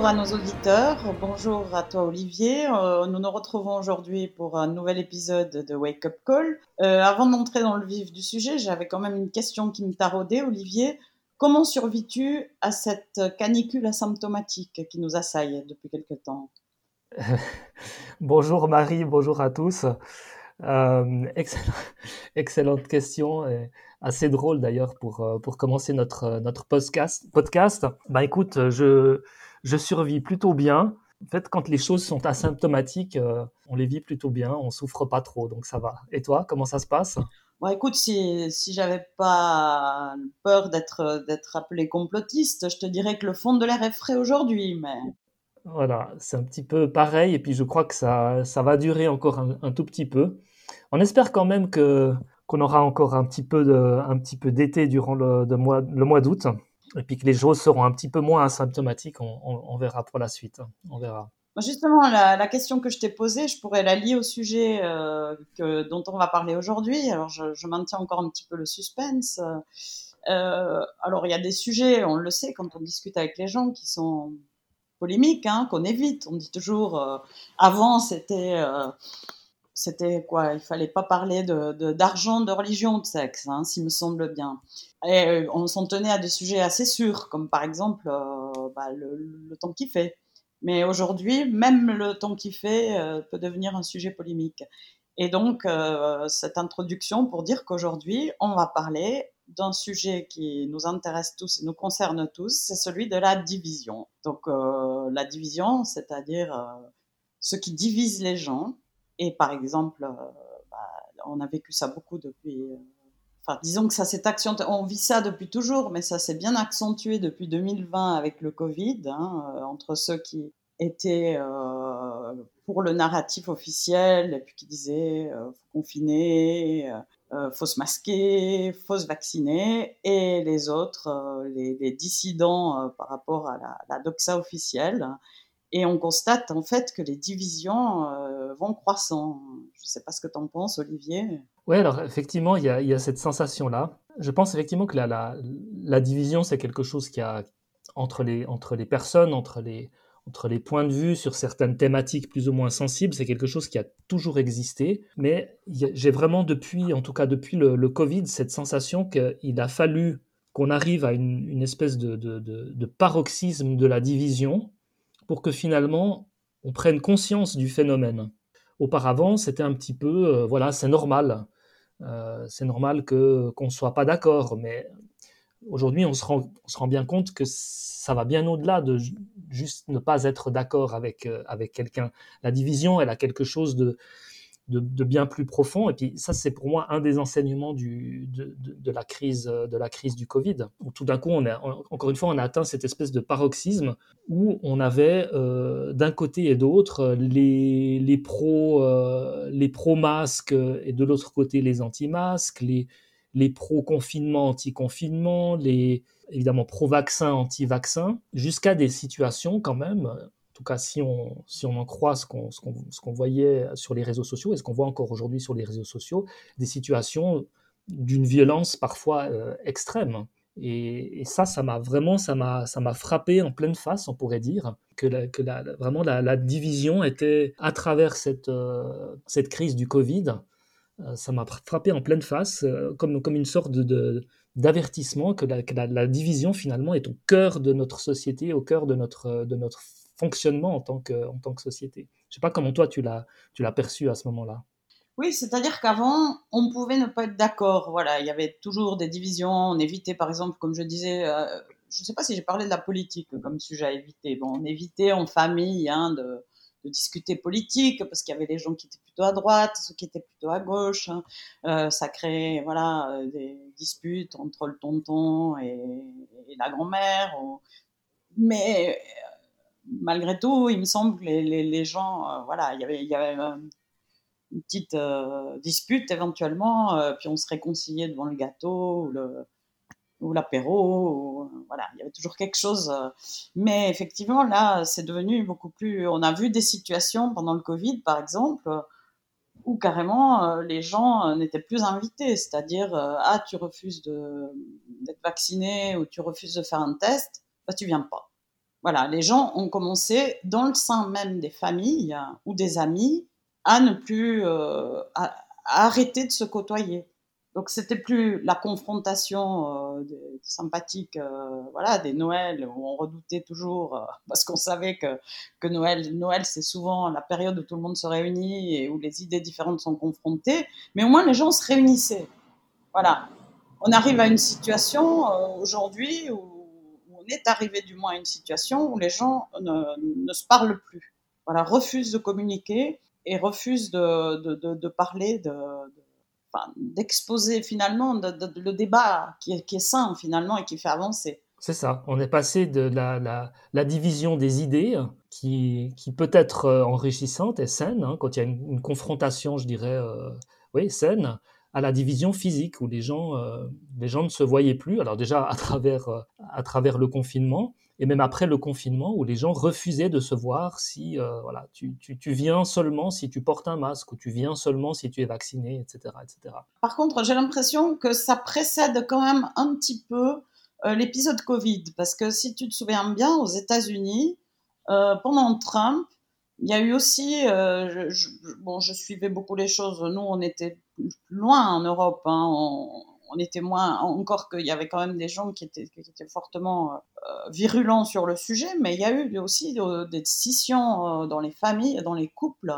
Bonjour à nos auditeurs, bonjour à toi Olivier. Euh, nous nous retrouvons aujourd'hui pour un nouvel épisode de Wake Up Call. Euh, avant d'entrer dans le vif du sujet, j'avais quand même une question qui me taraudait, Olivier. Comment survis-tu à cette canicule asymptomatique qui nous assaille depuis quelque temps Bonjour Marie, bonjour à tous. Euh, excellente question, et assez drôle d'ailleurs pour, pour commencer notre, notre podcast. podcast. Bah écoute, je, je survis plutôt bien. En fait, quand les choses sont asymptomatiques, euh, on les vit plutôt bien, on souffre pas trop, donc ça va. Et toi, comment ça se passe? Bon, écoute, si, si j'avais pas peur d'être d'être appelé complotiste, je te dirais que le fond de l'air est frais aujourd'hui, mais voilà, c'est un petit peu pareil, et puis je crois que ça, ça va durer encore un, tout petit peu. On espère quand même que qu'on aura encore un petit peu de, un petit peu d'été durant le, mois, le mois d'août, et puis que les choses seront un petit peu moins asymptomatiques. On, verra pour la suite. On verra. Justement, la, question que je t'ai posée, je pourrais la lier au sujet euh, que, dont on va parler aujourd'hui. Alors, je, maintiens encore un petit peu le suspense. Euh, alors, il y a des sujets, on le sait quand on discute avec les gens, qui sont polémique hein, qu'on évite. On dit toujours, euh, avant c'était, c'était quoi? Il fallait pas parler de, d'argent, de, religion, de sexe, hein, s'il me semble bien. Et euh, on s'en tenait à des sujets assez sûrs, comme par exemple bah, le, temps qui fait. Mais aujourd'hui, même le temps qui fait peut devenir un sujet polémique. Et donc, cette introduction pour dire qu'aujourd'hui, on va parler d'un sujet qui nous intéresse tous et nous concerne tous, c'est celui de la division. Donc euh, la division, c'est-à-dire euh, ce qui divise les gens. Et par exemple, euh, bah, on a vécu ça beaucoup depuis... Enfin, disons que ça s'est accentué, on vit ça depuis toujours, mais ça s'est bien accentué depuis 2020 avec le Covid, hein, entre ceux qui étaient pour le narratif officiel et puis qui disaient faut confiner, euh, faut se masquer, faut se vacciner, et les autres, euh, les, dissidents euh, par rapport à la, doxa officielle. Et on constate en fait que les divisions vont croissant. Je ne sais pas ce que tu en penses, Olivier. Oui, alors effectivement, il y a, cette sensation-là. Je pense effectivement que la, division, c'est quelque chose qui a entre les, entre les personnes, entre les, entre les points de vue sur certaines thématiques plus ou moins sensibles, c'est quelque chose qui a toujours existé. Mais j'ai vraiment depuis, en tout cas depuis le, Covid, cette sensation qu'il a fallu qu'on arrive à une, espèce de, paroxysme de la division pour que finalement on prenne conscience du phénomène. Auparavant, c'était un petit peu, euh, voilà, c'est normal. Euh, c'est normal que qu'on soit pas d'accord, mais aujourd'hui, on, se rend, bien compte que ça va bien au-delà de juste ne pas être d'accord avec, euh, avec quelqu'un. La division, elle a quelque chose de, de, bien plus profond. Et puis ça, c'est pour moi un des enseignements de, de, la crise, de la crise du Covid. Tout d'un coup, on encore une fois, on a atteint cette espèce de paroxysme où on avait euh, d'un côté et d'autre les, les pros euh, pro masques et de l'autre côté les anti-masques, les, les pro-confinement, anti-confinement, les évidemment pro-vaccin, anti-vaccin, jusqu'à des situations quand même, tout cas si on, si on en croit ce qu'on qu'on voyait sur les réseaux sociaux et ce qu'on voit encore aujourd'hui sur les réseaux sociaux, des situations d'une violence parfois euh, extrême. Et, ça, ça m'a vraiment, ça m'a, ça m'a frappé en pleine face, on pourrait dire, que, que vraiment la, division était à travers cette, euh, cette crise du Covid, euh, ça m'a frappé en pleine face, comme, comme une sorte de, d'avertissement que, la, division finalement est au cœur de notre société, au cœur de notre, de notre fonctionnement en tant que, en tant que société. Je ne sais pas comment toi tu l'as, perçu à ce moment-là. Oui, c'est-à-dire qu'avant, on pouvait ne pas être d'accord. Voilà, il y avait toujours des divisions. On évitait, par exemple, comme je disais, euh, je ne sais pas si j'ai parlé de la politique comme sujet à éviter. Bon, on évitait en famille hein, de, discuter politique parce qu'il y avait les gens qui étaient plutôt à droite, ceux qui étaient plutôt à gauche. Hein. Euh, ça créait voilà euh, des disputes entre le tonton et, la grand-mère. Mais malgré tout, il me semble que les, gens, voilà, il y avait, avait une petite dispute éventuellement, puis on se réconciliait devant le gâteau ou l'apéro, voilà, il y avait toujours quelque chose. Euh. Mais effectivement, là, c'est devenu beaucoup plus. On a vu des situations pendant le Covid, par exemple, où carrément euh, les gens euh, n'étaient plus invités. C'est-à-dire, ah, tu refuses d'être vacciné ou tu refuses de faire un test, bah, tu viens pas. Voilà, les gens ont commencé dans le sein même des familles ou des amis à ne plus euh, à, arrêter de se côtoyer. Donc c'était plus la confrontation euh, des, sympathiques, euh, voilà, des Noëls où on redoutait toujours euh, parce qu'on savait que que Noël, Noël c'est souvent la période où tout le monde se réunit et où les idées différentes sont confrontées. Mais au moins les gens se réunissaient. Voilà. On arrive à une situation aujourd'hui où, est arrivé du moins à une situation où les gens ne, ne se parlent plus. Voilà, refusent de communiquer et refusent de, de, de, parler de, d'exposer finalement le débat qui est, qui est, sain finalement et qui fait avancer. C'est ça, on est passé de la, la, la division des idées qui, qui, peut être euh, enrichissante et saine, hein, quand il y a une, confrontation, je dirais, euh, oui, saine, à la division physique où les gens, euh, les gens ne se voyaient plus. Alors déjà à travers, euh, à travers le confinement, et même après le confinement où les gens refusaient de se voir si euh, voilà, tu, tu, tu, viens seulement si tu portes un masque ou tu viens seulement si tu es vacciné, etc. etc. Par contre, j'ai l'impression que ça précède quand même un petit peu l'épisode Covid, parce que si tu te souviens bien, aux États-Unis, pendant Trump, il y a eu aussi, euh, je, bon, je suivais beaucoup les choses. Nous, on était loin en Europe. Hein, on, était moins, encore qu'il y avait quand même des gens qui étaient, qui étaient fortement euh, virulents sur le sujet, mais il y a eu aussi des scissions euh, dans les familles, dans les couples,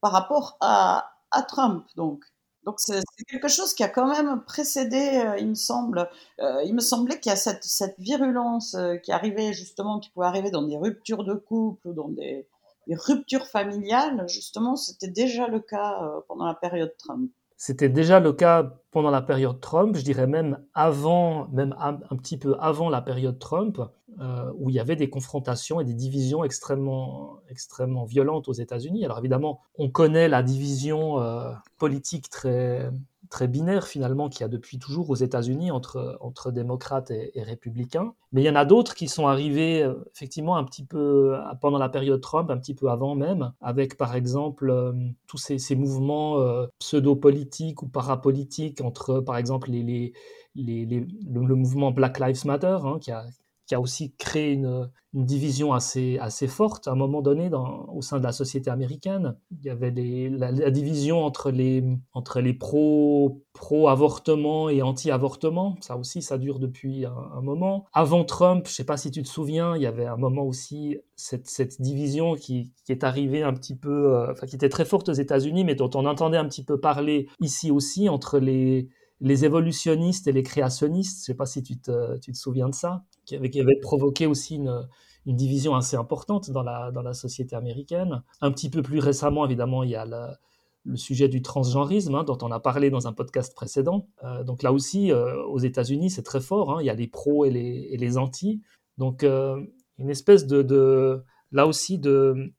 par rapport à, Trump. Donc, donc c'est quelque chose qui a quand même précédé, euh, il me semble. Euh, il me semblait qu'il y a cette, cette virulence euh, qui arrivait justement, qui pouvait arriver dans des ruptures de couple ou dans des, des ruptures familiales. Justement, c'était déjà le cas euh, pendant la période Trump. C'était déjà le cas pendant la période Trump, je dirais même avant, même un, un petit peu avant la période Trump, euh, où il y avait des confrontations et des divisions extrêmement, extrêmement violentes aux États-Unis. Alors évidemment, on connaît la division euh, politique très, très binaire finalement qu'il y a depuis toujours aux États-Unis entre, entre démocrates et, républicains. Mais il y en a d'autres qui sont arrivés euh, effectivement un petit peu pendant la période Trump, un petit peu avant même, avec par exemple euh, tous ces, mouvements euh, pseudo-politiques ou parapolitiques entre par exemple les, les, les, les le, le, mouvement Black Lives Matter hein, qui, a, qui a aussi créé une, division assez, assez forte à un moment donné au sein de la société américaine. Il y avait la, division entre les, entre les pro, pro-avortement et anti-avortement. Ça aussi, ça dure depuis un, moment. Avant Trump, je ne sais pas si tu te souviens, il y avait un moment aussi cette, cette division qui, est arrivée un petit peu, euh, enfin qui était très forte aux États-Unis, mais dont on entendait un petit peu parler ici aussi entre les les évolutionnistes et les créationnistes, je ne sais pas si tu te, souviens de ça, qui avait, qui avait provoqué aussi une, division assez importante dans la, société américaine. Un petit peu plus récemment, évidemment, il y a le, sujet du transgenrisme, hein, dont on a parlé dans un podcast précédent. Euh, donc là aussi, euh, aux États-Unis, c'est très fort, hein, il y a les pros et les, et les antis. Donc euh, une espèce de, de, là aussi, de,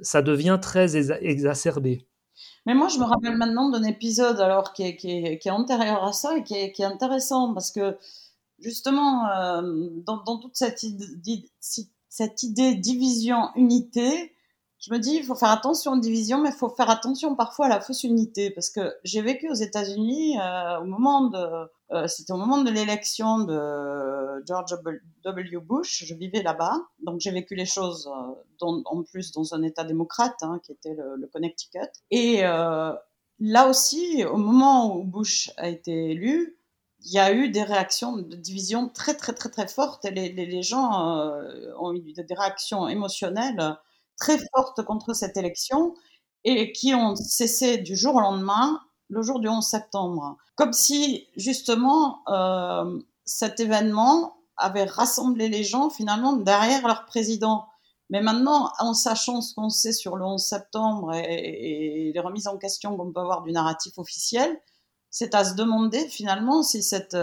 ça devient très exacerbé. Mais moi, je me rappelle maintenant d'un épisode alors qui est, qui, est, qui est, antérieur à ça et qui est, qui est intéressant parce que justement, euh, dans, dans, toute cette idée, cette idée division-unité, je me dis, il faut faire attention aux divisions, mais il faut faire attention parfois à la fausse unité parce que j'ai vécu aux États-Unis euh, au moment de, euh, c'était au moment de l'élection de George W. Bush. Je vivais là-bas, donc j'ai vécu les choses euh, en plus dans un État démocrate, hein, qui était le, Connecticut. Et là aussi, au moment où Bush a été élu, il y a eu des réactions de division très très très très fortes. Les, les, gens ont eu des réactions émotionnelles très fortes contre cette élection et qui ont cessé du jour au lendemain le jour du 11 septembre. Comme si, justement, euh, cet événement avait rassemblé les gens finalement derrière leur président. Mais maintenant, en sachant ce qu'on sait sur le 11 septembre et, les remises en question qu'on peut avoir du narratif officiel, c'est à se demander finalement si cette,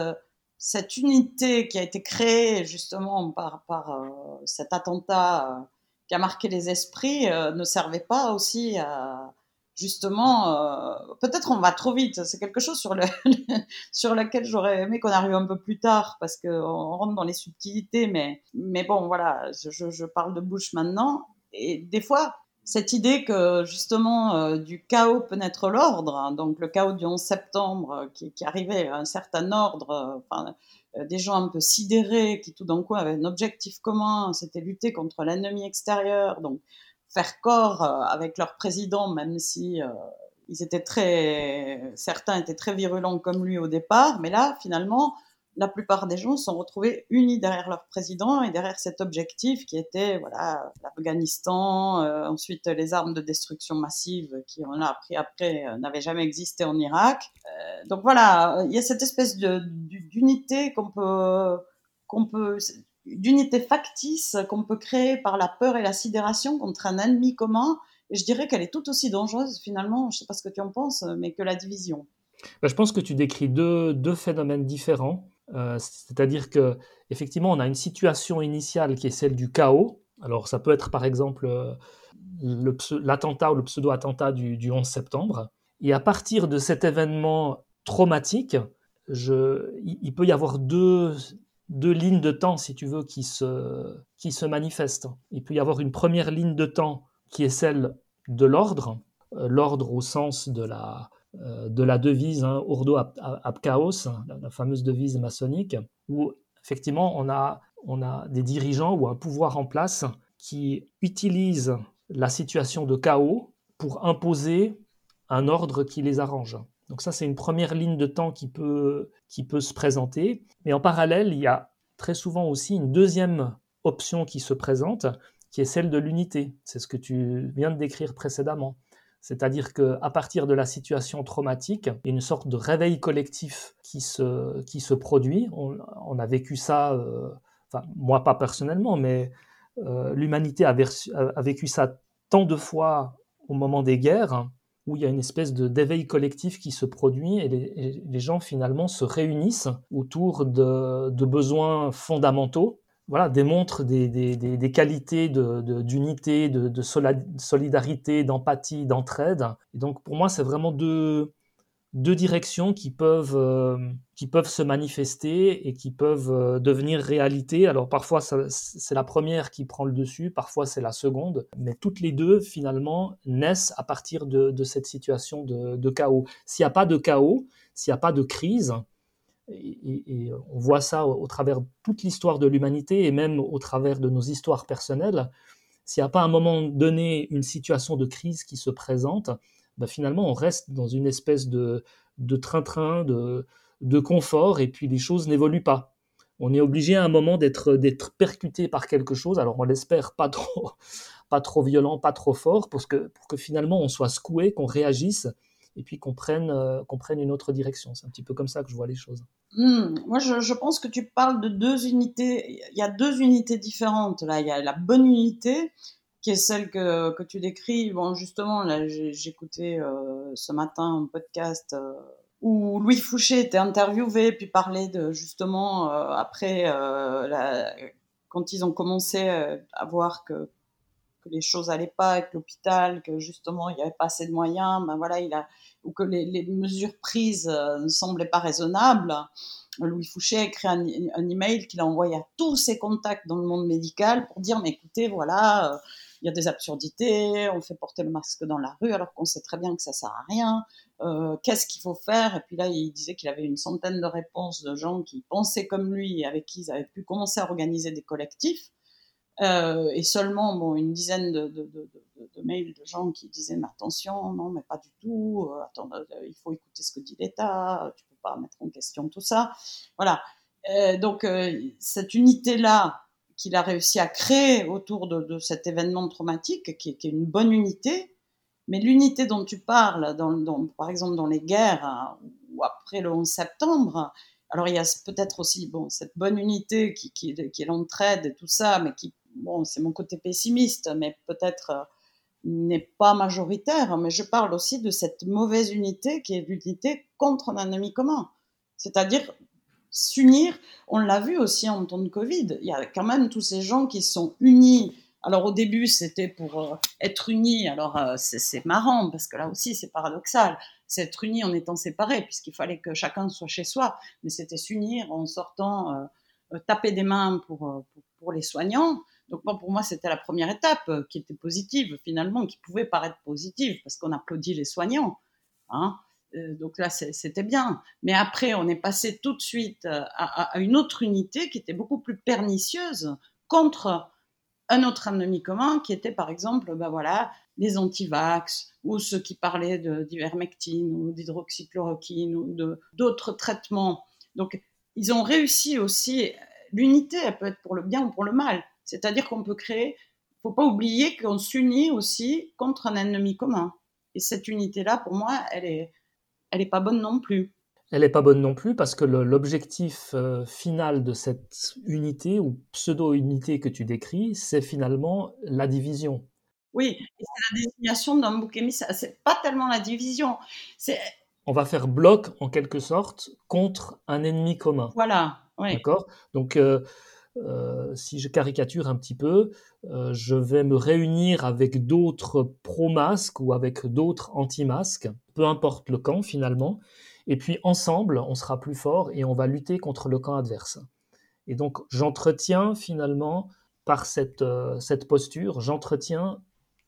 cette unité qui a été créée justement par, par euh, cet attentat euh, qui a marqué les esprits euh, ne servait pas aussi à, justement, euh, peut-être on va trop vite. C'est quelque chose sur, le sur lequel j'aurais aimé qu'on arrive un peu plus tard parce qu'on rentre dans les subtilités. Mais, mais bon, voilà, je, parle de Bush maintenant. Et des fois, cette idée que justement euh, du chaos peut naître l'ordre, hein, donc le chaos du 11 septembre qui, qui, arrivait à un certain ordre, enfin, des gens un peu sidérés qui tout d'un coup avaient un objectif commun, c'était lutter contre l'ennemi extérieur, donc faire corps avec leur président, même si ils étaient très, certains étaient très virulents comme lui au départ, mais là, finalement, la plupart des gens se sont retrouvés unis derrière leur président et derrière cet objectif qui était voilà l'Afghanistan, euh, ensuite les armes de destruction massive qui on a appris après euh, n'avaient jamais existé en Irak. Euh, donc voilà, il y a cette espèce d'unité qu'on peut qu'on peut d'unité factice qu'on peut créer par la peur et la sidération contre un ennemi commun. Et je dirais qu'elle est tout aussi dangereuse finalement, je sais pas ce que tu en penses, mais que la division. Ben, je pense que tu décris deux, deux phénomènes différents. Euh, c'est-à-dire que effectivement, on a une situation initiale qui est celle du chaos. Alors, ça peut être par exemple euh, l'attentat ou le pseudo-attentat du, 11 septembre. Et à partir de cet événement traumatique, il, peut y avoir deux, lignes de temps, si tu veux, qui se, qui se manifestent. Il peut y avoir une première ligne de temps qui est celle de l'ordre, euh, l'ordre au sens de la, de la devise hein, Urdo ab, chaos, hein, la, fameuse devise maçonnique, où effectivement on a, on a des dirigeants ou un pouvoir en place qui utilisent la situation de chaos pour imposer un ordre qui les arrange. Donc ça, c'est une première ligne de temps qui peut, qui peut se présenter. Mais en parallèle, il y a très souvent aussi une deuxième option qui se présente, qui est celle de l'unité. C'est ce que tu viens de décrire précédemment. C'est-à-dire qu'à partir de la situation traumatique, a une sorte de réveil collectif qui se, qui produit. On, a vécu ça, euh, moi pas personnellement, mais euh, l'humanité a, vécu ça tant de fois au moment des guerres, où il y a une espèce de d'éveil collectif qui se produit et les, gens finalement se réunissent autour de besoins fondamentaux voilà, démontre des, des, qualités d'unité, de, de, solidarité, d'empathie, d'entraide. Et donc pour moi, c'est vraiment deux, deux directions qui peuvent, euh, qui peuvent se manifester et qui peuvent euh, devenir réalité. Alors parfois, c'est la première qui prend le dessus, parfois c'est la seconde, mais toutes les deux, finalement, naissent à partir de, de cette situation de, de chaos. S'il n'y a pas de chaos, s'il n'y a pas de crise, et, on voit ça au, travers toute l'histoire de l'humanité et même au travers de nos histoires personnelles. S'il n'y a pas à un moment donné une situation de crise qui se présente, ben finalement on reste dans une espèce de train-train, de, confort, et puis les choses n'évoluent pas. On est obligé à un moment d'être percuté par quelque chose, alors on l'espère pas trop, pas trop violent, pas trop fort, que, pour que finalement on soit secoué, qu'on réagisse, et puis qu'on prenne, euh, qu'on prenne une autre direction. C'est un petit peu comme ça que je vois les choses. Hmm. moi, je, pense que tu parles de deux unités. Il y a deux unités différentes. Là, il y a la bonne unité, qui est celle que, que tu décris. Bon, justement, là, j'écoutais euh, ce matin un podcast euh, où Louis Fouché était interviewé, puis parlait de justement après quand ils ont commencé à voir que que les choses allaient pas avec l'hôpital, que justement il n'y avait pas assez de moyens, ben voilà, il a, ou que les, mesures prises euh, ne semblaient pas raisonnables. Louis Fouché a écrit un, email qu'il a envoyé à tous ses contacts dans le monde médical pour dire mais écoutez voilà euh, il y a des absurdités, on fait porter le masque dans la rue alors qu'on sait très bien que ça sert à rien. Euh, Qu'est-ce qu'il faut faire? Et puis là, il disait qu'il avait une centaine de réponses de gens qui pensaient comme lui et avec qui ils avaient pu commencer à organiser des collectifs. Euh, et seulement bon, une dizaine de, mails de gens qui disaient mais attention, non, mais pas du tout, euh, attends, euh, il faut écouter ce que dit l'État, tu peux pas mettre en question tout ça. Voilà. Euh, donc cette unité-là qu'il a réussi à créer autour de, cet événement traumatique, qui, est une bonne unité, mais l'unité dont tu parles, dans, par exemple dans les guerres hein, ou après le 11 septembre, alors il y a peut-être aussi bon cette bonne unité qui, qui est l'entraide et tout ça, mais qui bon, c'est mon côté pessimiste, mais peut-être euh, n'est pas majoritaire, mais je parle aussi de cette mauvaise unité qui est l'unité contre un ennemi commun. C'est-à-dire s'unir, on l'a vu aussi en temps de Covid, il y a quand même tous ces gens qui sont unis. Alors au début, c'était pour euh, être unis, alors euh, c'est marrant, parce que là aussi, c'est paradoxal, c'est être unis en étant séparés, puisqu'il fallait que chacun soit chez soi, mais c'était s'unir en sortant, taper des mains pour, pour les soignants, donc pour moi, c'était la première étape euh, qui était positive finalement, qui pouvait paraître positive parce qu'on applaudit les soignants. Hein. Euh, donc là, c'était bien. Mais après, on est passé tout de suite à, une autre unité qui était beaucoup plus pernicieuse contre un autre ennemi commun qui était par exemple ben voilà, les antivax ou ceux qui parlaient d'ivermectine ou d'hydroxychloroquine ou d'autres traitements. Donc ils ont réussi aussi, l'unité elle peut être pour le bien ou pour le mal. C'est-à-dire qu'on peut créer, il faut pas oublier qu'on s'unit aussi contre un ennemi commun. Et cette unité-là, pour moi, elle est, elle est pas bonne non plus. Elle n'est pas bonne non plus parce que l'objectif euh, final de cette unité ou pseudo-unité que tu décris, c'est finalement la division. Oui, c'est la désignation d'un bouc émissaire. C'est pas tellement la division. On va faire bloc en quelque sorte contre un ennemi commun. Voilà. Oui. D'accord? Donc euh, si je caricature un petit peu, euh, je vais me réunir avec d'autres pro-masques ou avec d'autres anti-masques, peu importe le camp finalement, et puis ensemble, on sera plus fort et on va lutter contre le camp adverse. Et donc j'entretiens finalement, par cette, euh, cette posture, j'entretiens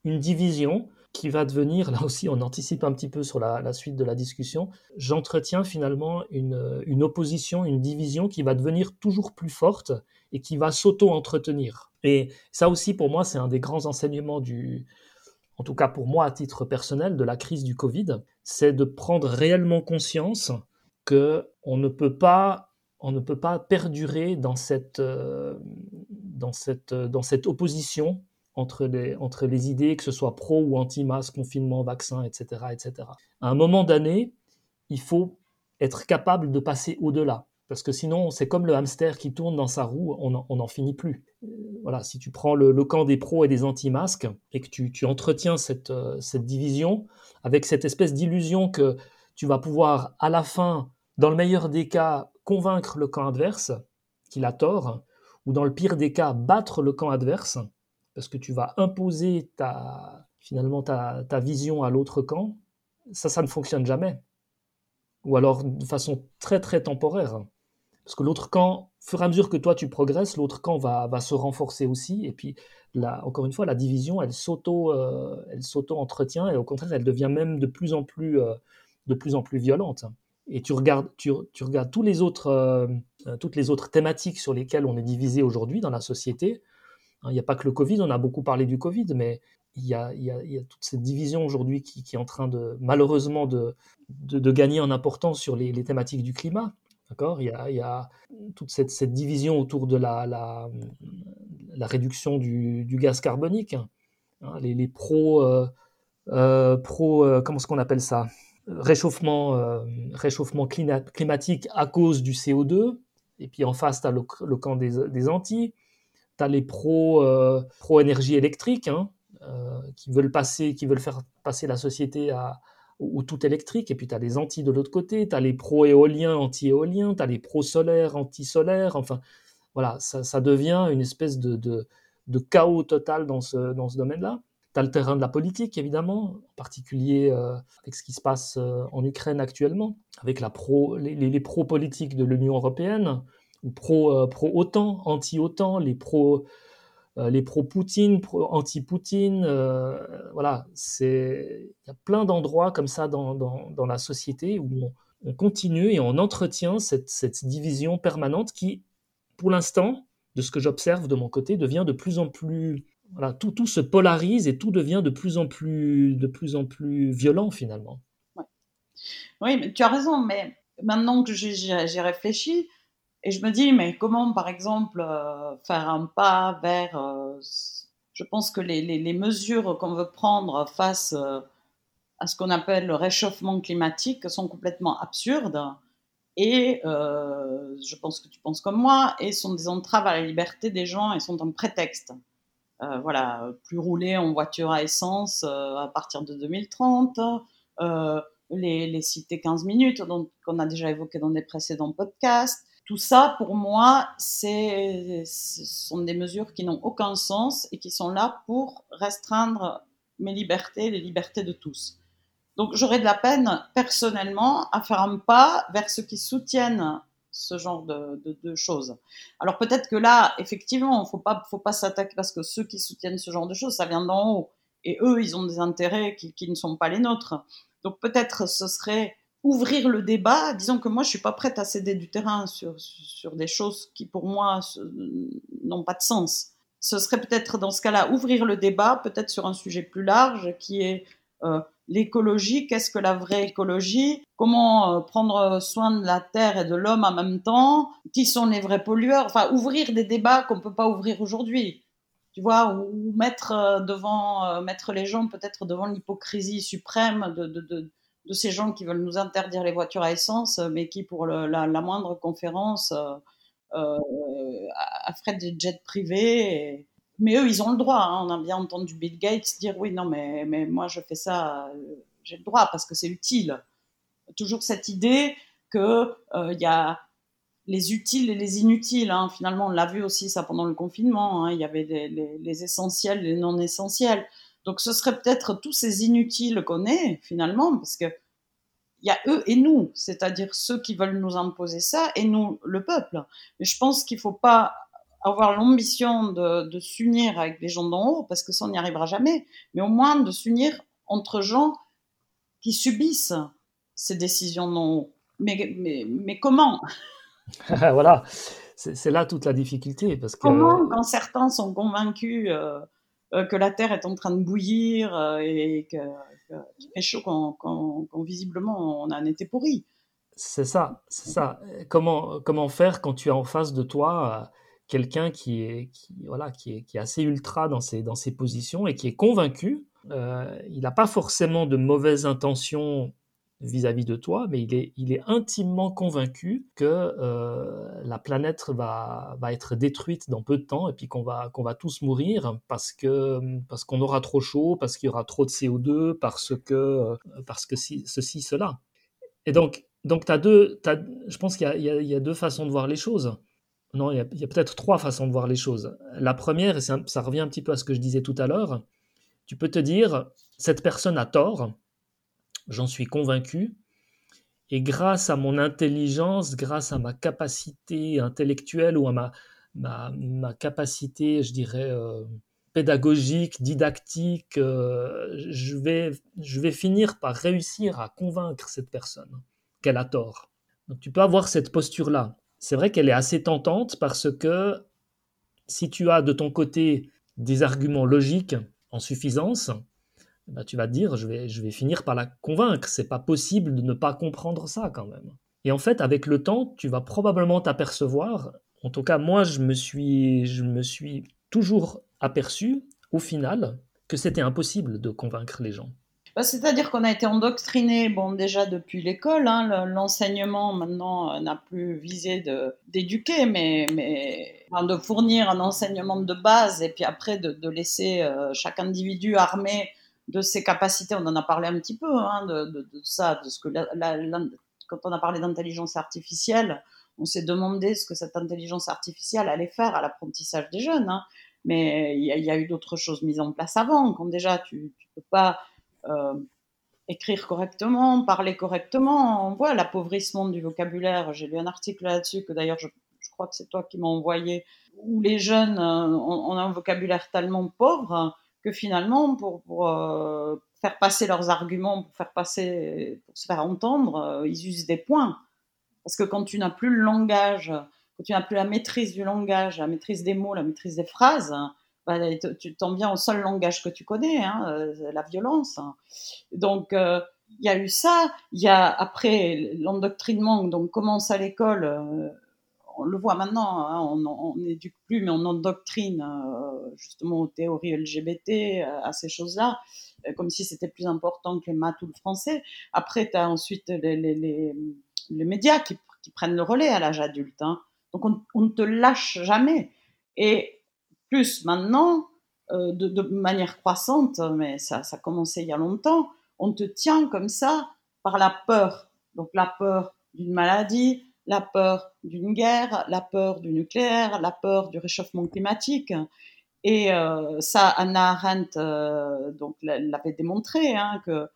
une division qui va devenir, là aussi on anticipe un petit peu sur la, suite de la discussion, j'entretiens finalement une, une, opposition, une division qui va devenir toujours plus forte et qui va s'auto-entretenir. Et ça aussi pour moi c'est un des grands enseignements du, en tout cas pour moi à titre personnel, de la crise du Covid, c'est de prendre réellement conscience que on ne peut pas, on ne peut pas perdurer dans cette, euh, dans cette, dans cette opposition entre les, entre les idées, que ce soit pro ou anti-masque, confinement, vaccin, etc., etc. À un moment donné, il faut être capable de passer au-delà. Parce que sinon, c'est comme le hamster qui tourne dans sa roue, on n'en finit plus. Euh, voilà, si tu prends le, camp des pros et des anti-masques et que tu, entretiens cette, euh, cette, division avec cette espèce d'illusion que tu vas pouvoir, à la fin, dans le meilleur des cas, convaincre le camp adverse qu'il a tort, ou dans le pire des cas, battre le camp adverse, parce que tu vas imposer ta, finalement ta, vision à l'autre camp, ça, ça ne fonctionne jamais. Ou alors de façon très très temporaire. Parce que l'autre camp, au fur et à mesure que toi tu progresses, l'autre camp va, va, se renforcer aussi. Et puis, là, encore une fois, la division, euh, elle s'auto-entretient et au contraire, elle devient même de plus en plus, euh, de plus, en plus violente. Et tu regardes, tu, tu regardes tous les autres, euh, toutes les autres thématiques sur lesquelles on est divisé aujourd'hui dans la société. Hein, il n'y a pas que le Covid, on a beaucoup parlé du Covid, mais il y a, toute cette division aujourd'hui qui, est en train de, malheureusement, de, gagner en importance sur les, thématiques du climat. D'accord? Il, y a toute cette, division autour de la, réduction du, gaz carbonique. Hein, les, pros, euh, euh, pro, euh, comment est-ce qu'on appelle ça? Réchauffement, réchauffement climatique à cause du CO2. Et puis en face, tu as le, camp des, des anti tu as les euh, pro énergie électrique hein, euh, qui veulent passer, qui veulent faire passer la société à, au, tout électrique, et puis tu as les anti de l'autre côté, tu as les pro éoliens, anti éoliens, tu as les pro solaires, anti solaires, enfin voilà, ça, devient une espèce de, chaos total dans ce, dans ce domaine-là. Tu as le terrain de la politique, évidemment, en particulier euh, avec ce qui se passe en Ukraine actuellement, avec les, les pro-politiques de l'Union européenne, pro, euh, pro OTAN, anti OTAN, les pro euh, les pro Poutine, pro anti Poutine, euh, voilà, c'est il y a plein d'endroits comme ça dans, dans, la société où on, continue et on entretient cette, cette division permanente qui, pour l'instant, de ce que j'observe de mon côté, devient de plus en plus voilà, tout, tout se polarise et tout devient de plus en plus, de plus, en plus violent finalement. Oui, tu as raison, mais maintenant que j'ai réfléchi, et je me dis, mais comment, par exemple, euh, faire un pas vers... Euh, je pense que les, les, mesures qu'on veut prendre face euh, à ce qu'on appelle le réchauffement climatique sont complètement absurdes. Et je pense que tu penses comme moi, et sont des entraves à la liberté des gens et sont un prétexte. voilà, plus rouler en voiture à essence à partir de 2030, les, les cités 15 minutes, qu'on a déjà évoqué dans des précédents podcasts, tout ça, pour moi, ce sont des mesures qui n'ont aucun sens et qui sont là pour restreindre mes libertés, les libertés de tous. Donc j'aurais de la peine, personnellement, à faire un pas vers ceux qui soutiennent ce genre de, choses. Alors peut-être que là, effectivement, il ne faut pas, faut pas s'attaquer parce que ceux qui soutiennent ce genre de choses, ça vient d'en haut. Et eux, ils ont des intérêts qui, qui ne sont pas les nôtres. Donc peut-être ce serait ouvrir le débat. Disons que moi, je suis pas prête à céder du terrain sur, sur des choses qui, pour moi, n'ont pas de sens. Ce serait peut-être dans ce cas-là ouvrir le débat, peut-être sur un sujet plus large, qui est euh, l'écologie. Qu'est-ce que la vraie écologie? Comment euh, prendre soin de la terre et de l'homme en même temps? Qui sont les vrais pollueurs? Enfin, ouvrir des débats qu'on peut pas ouvrir aujourd'hui tu vois, ou mettre euh, mettre les gens peut-être devant l'hypocrisie suprême de, de ces gens qui veulent nous interdire les voitures à essence, mais qui, pour la, moindre conférence, euh, euh des jets privés. Mais eux, ils ont le droit. Hein. On a bien entendu Bill Gates dire oui, non, mais, mais moi, je fais ça, euh, j'ai le droit parce que c'est utile. Toujours cette idée qu'il euh, y a les utiles et les inutiles. Hein. Finalement, on l'a vu aussi ça pendant le confinement. Hein. Il y avait les, les essentiels et les non essentiels. Donc ce serait peut-être tous ces inutiles qu'on est finalement, parce que il y a eux et nous, c'est-à-dire ceux qui veulent nous imposer ça et nous, le peuple. Mais je pense qu'il faut pas avoir l'ambition de, s'unir avec les gens d'en haut, parce que ça, on n'y arrivera jamais, mais au moins de s'unir entre gens qui subissent ces décisions d'en haut. Mais, mais, mais comment? Voilà, c'est là toute la difficulté. Parce que... Comment, quand certains sont convaincus euh, que la Terre est en train de bouillir euh, et qu'il fait chaud quand, visiblement on a un été pourri. C'est ça, c'est ça. Comment, comment faire quand tu as en face de toi euh, quelqu'un qui est, voilà, qui, est, qui est assez ultra dans ses, dans ses positions et qui est convaincu il n'a pas forcément de mauvaises intentions vis-à-vis de toi, mais il est, il est intimement convaincu que euh, la planète va, va être détruite dans peu de temps et puis qu'on va, va tous mourir parce parce qu'on aura trop chaud, parce qu'il y aura trop de CO2, parce que, euh, parce que si, ceci, cela. Et donc, donc deux, as, je pense qu'il y, y, a, deux façons de voir les choses. Non, il y a, a peut-être trois façons de voir les choses. La première, et ça, ça revient un petit peu à ce que je disais tout à l'heure, tu peux te dire, cette personne a tort, j'en suis convaincu. Et grâce à mon intelligence, grâce à ma capacité intellectuelle ou à ma, ma, capacité, je dirais, euh, pédagogique, didactique, euh, je, vais, je vais finir par réussir à convaincre cette personne qu'elle a tort. Donc tu peux avoir cette posture-là. C'est vrai qu'elle est assez tentante parce que si tu as de ton côté des arguments logiques en suffisance, bah, tu vas te dire, je vais, je vais finir par la convaincre. C'est pas possible de ne pas comprendre ça quand même. Et en fait, avec le temps, tu vas probablement t'apercevoir, en tout cas moi, je me suis, je me suis toujours aperçu, au final, que c'était impossible de convaincre les gens. Bah, c'est-à-dire qu'on a été endoctriné, bon, déjà depuis l'école, hein, l'enseignement maintenant euh, n'a plus visé d'éduquer, mais, mais de fournir un enseignement de base et puis après de, laisser euh, chaque individu armé de ses capacités. On en a parlé un petit peu hein, de, ça, de ce que quand on a parlé d'intelligence artificielle, on s'est demandé ce que cette intelligence artificielle allait faire à l'apprentissage des jeunes. Hein. Mais il y, a eu d'autres choses mises en place avant, quand déjà tu ne peux pas euh, écrire correctement, parler correctement. On voit l'appauvrissement du vocabulaire. J'ai lu un article là-dessus que d'ailleurs je, crois que c'est toi qui m'as envoyé, où les jeunes euh, ont, un vocabulaire tellement pauvre que finalement, pour, euh, faire passer leurs arguments, pour faire passer, pour se faire entendre, euh, ils usent des points. Parce que quand tu n'as plus le langage, quand tu n'as plus la maîtrise du langage, la maîtrise des mots, la maîtrise des phrases, bah, tu t'en viens au seul langage que tu connais, hein, euh, la violence. Donc, il y a eu ça. Il y a après l'endoctrinement, donc commence à l'école on le voit maintenant, hein, on n'éduque plus, mais on endoctrine euh, justement aux théories LGBT, euh, à ces choses-là, euh, comme si c'était plus important que les maths ou le français. Après, tu as ensuite les, médias qui, prennent le relais à l'âge adulte. Hein. Donc, on, ne te lâche jamais. Et plus maintenant, de, manière croissante, mais ça, ça a commencé il y a longtemps, on te tient comme ça par la peur. Donc, la peur d'une maladie, la peur d'une guerre, la peur du nucléaire, la peur du réchauffement climatique. Et euh, ça, Anna Arendt euh, donc l'avait démontré hein, que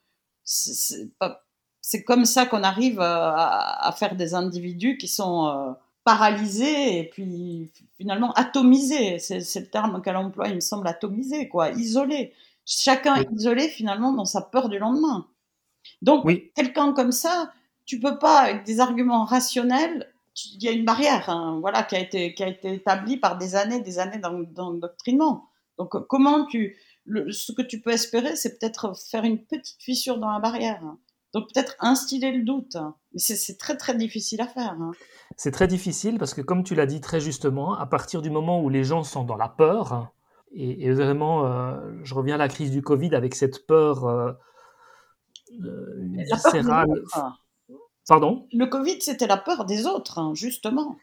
c'est comme ça qu'on arrive à, faire des individus qui sont euh, paralysés et puis finalement atomisés. C'est le terme qu'elle emploie, il me semble, atomisé, quoi, isolé. Chacun isolé finalement dans sa peur du lendemain. Donc quelqu'un comme ça, tu peux pas, avec des arguments rationnels, il y a une barrière hein, voilà, qui, a été, qui a été établie par des années des années d'endoctrinement. Donc, comment tu. ce que tu peux espérer, c'est peut-être faire une petite fissure dans la barrière. Donc, peut-être instiller le doute. Mais c'est très, très difficile à faire. Hein. C'est très difficile parce que, comme tu l'as dit très justement, à partir du moment où les gens sont dans la peur, et, vraiment, euh, je reviens à la crise du Covid avec cette peur. Euh, euh viscérale. Pardon? Le Covid, c'était la peur des autres, hein, justement.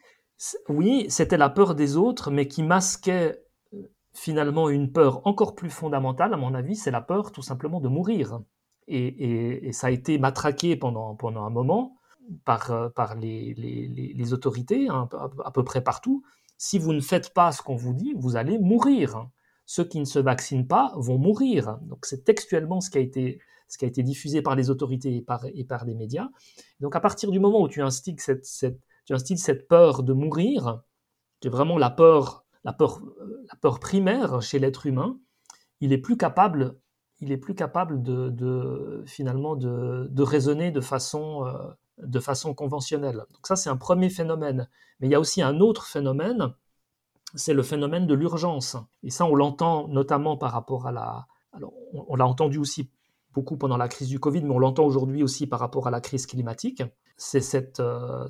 Oui, c'était la peur des autres, mais qui masquait euh, finalement une peur encore plus fondamentale, à mon avis, c'est la peur tout simplement de mourir. Et, ça a été matraqué pendant, pendant un moment par, euh, par les, les, autorités, hein, à peu près partout. Si vous ne faites pas ce qu'on vous dit, vous allez mourir. Ceux qui ne se vaccinent pas vont mourir. Donc c'est textuellement ce qui a été ce qui a été diffusé par les autorités et par, et par les médias. Donc à partir du moment où tu instilles cette, cette, tu instilles cette peur de mourir, qui est vraiment la peur, la peur, la peur primaire chez l'être humain, il est plus capable, il est plus capable de, de finalement de, de, raisonner de façon, euh, de façon conventionnelle. Donc ça c'est un premier phénomène. Mais il y a aussi un autre phénomène, c'est le phénomène de l'urgence. Et ça on l'entend notamment par rapport à la, alors, on l'a entendu aussi beaucoup pendant la crise du Covid, mais on l'entend aujourd'hui aussi par rapport à la crise climatique, c'est cette, euh,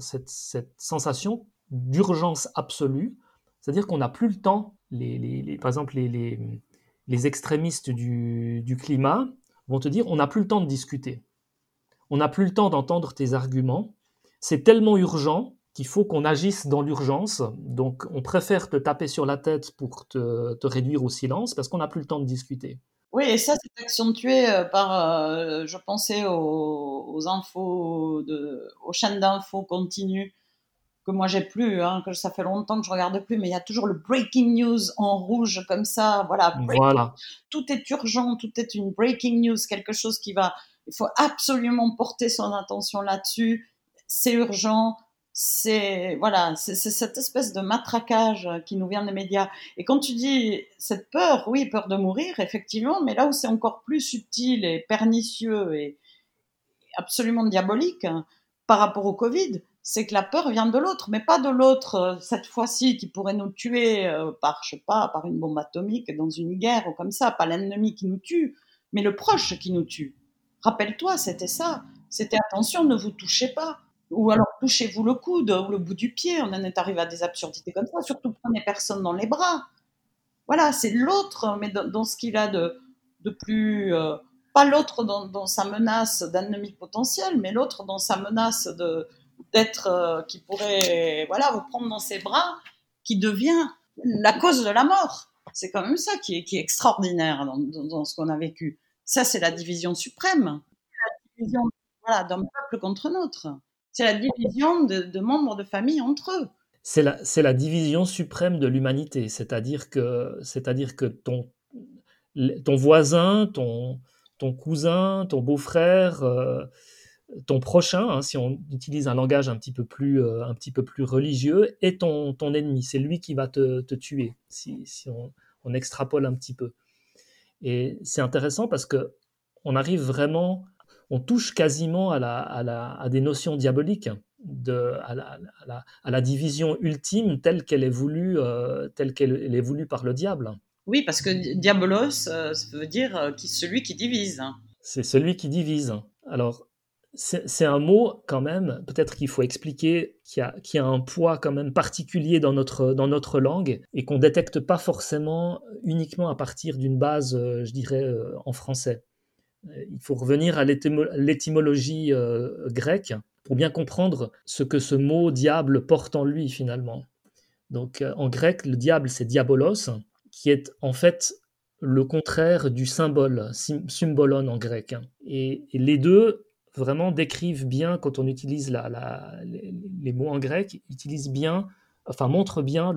sensation d'urgence absolue, c'est-à-dire qu'on n'a plus le temps, les, par exemple les, extrémistes du, climat vont te dire on n'a plus le temps de discuter, on n'a plus le temps d'entendre tes arguments, c'est tellement urgent qu'il faut qu'on agisse dans l'urgence, donc on préfère te taper sur la tête pour te réduire au silence parce qu'on n'a plus le temps de discuter. Oui, et ça, c'est accentué euh, par, euh, je pensais aux, infos, de, aux chaînes d'infos continues que moi j'ai plus, hein, que ça fait longtemps que je regarde plus, mais il y a toujours le breaking news en rouge comme ça, voilà. voilà. Tout est urgent, tout est une breaking news, quelque chose qui va, il faut absolument porter son attention là-dessus, c'est urgent, c'est voilà, c'est cette espèce de matraquage qui nous vient des médias. Et quand tu dis cette peur, oui, peur de mourir, effectivement, mais là où c'est encore plus subtil et pernicieux et absolument diabolique hein, par rapport au Covid, c'est que la peur vient de l'autre, mais pas de l'autre euh, cette fois-ci qui pourrait nous tuer euh, par, je sais pas, par une bombe atomique dans une guerre ou comme ça, pas l'ennemi qui nous tue, mais le proche qui nous tue. Rappelle-toi, c'était ça. C'était attention, ne vous touchez pas ou alors touchez-vous le coude ou le bout du pied. On en est arrivé à des absurdités comme ça. Surtout prenez personne dans les bras. Voilà, c'est l'autre, mais dans, ce qu'il a de, de plus. Euh, pas l'autre dans, sa menace d'ennemi potentiel, mais l'autre dans sa menace de, d'être. Euh, qui pourrait voilà, vous prendre dans ses bras, qui devient la cause de la mort. C'est quand même ça qui est, qui est extraordinaire dans, ce qu'on a vécu. Ça, c'est la division suprême. La division voilà, d'un peuple contre l'autre. C'est la division de, membres de famille entre eux. C'est la, la, division suprême de l'humanité, c'est-à-dire que, c'est-à-dire que ton, ton voisin, ton, ton cousin, ton beau-frère, euh, ton prochain, hein, si on utilise un langage un petit peu plus, euh, un petit peu plus religieux, est ton, ton ennemi. C'est lui qui va te, te tuer, si, si on, on, extrapole un petit peu. Et c'est intéressant parce que on arrive vraiment on touche quasiment à, la, à, des notions diaboliques, de, à, la, division ultime telle qu'elle est voulue, euh, telle qu'elle est voulue par le diable. Oui, parce que diabolos, euh, ça veut dire euh, qui, celui qui divise. C'est celui qui divise. Alors, c'est un mot quand même, peut-être qu'il faut expliquer, qui a, qui a un poids quand même particulier dans notre, dans notre langue et qu'on détecte pas forcément uniquement à partir d'une base, je dirais, en français. Euh, il faut revenir à l'étymologie euh, grecque pour bien comprendre ce que ce mot diable porte en lui finalement. Donc euh, en grec, le diable c'est diabolos, qui est en fait le contraire du symbole, symbolon en grec. Et, les deux vraiment décrivent bien, quand on utilise les, mots en grec, utilisent bien, enfin montrent bien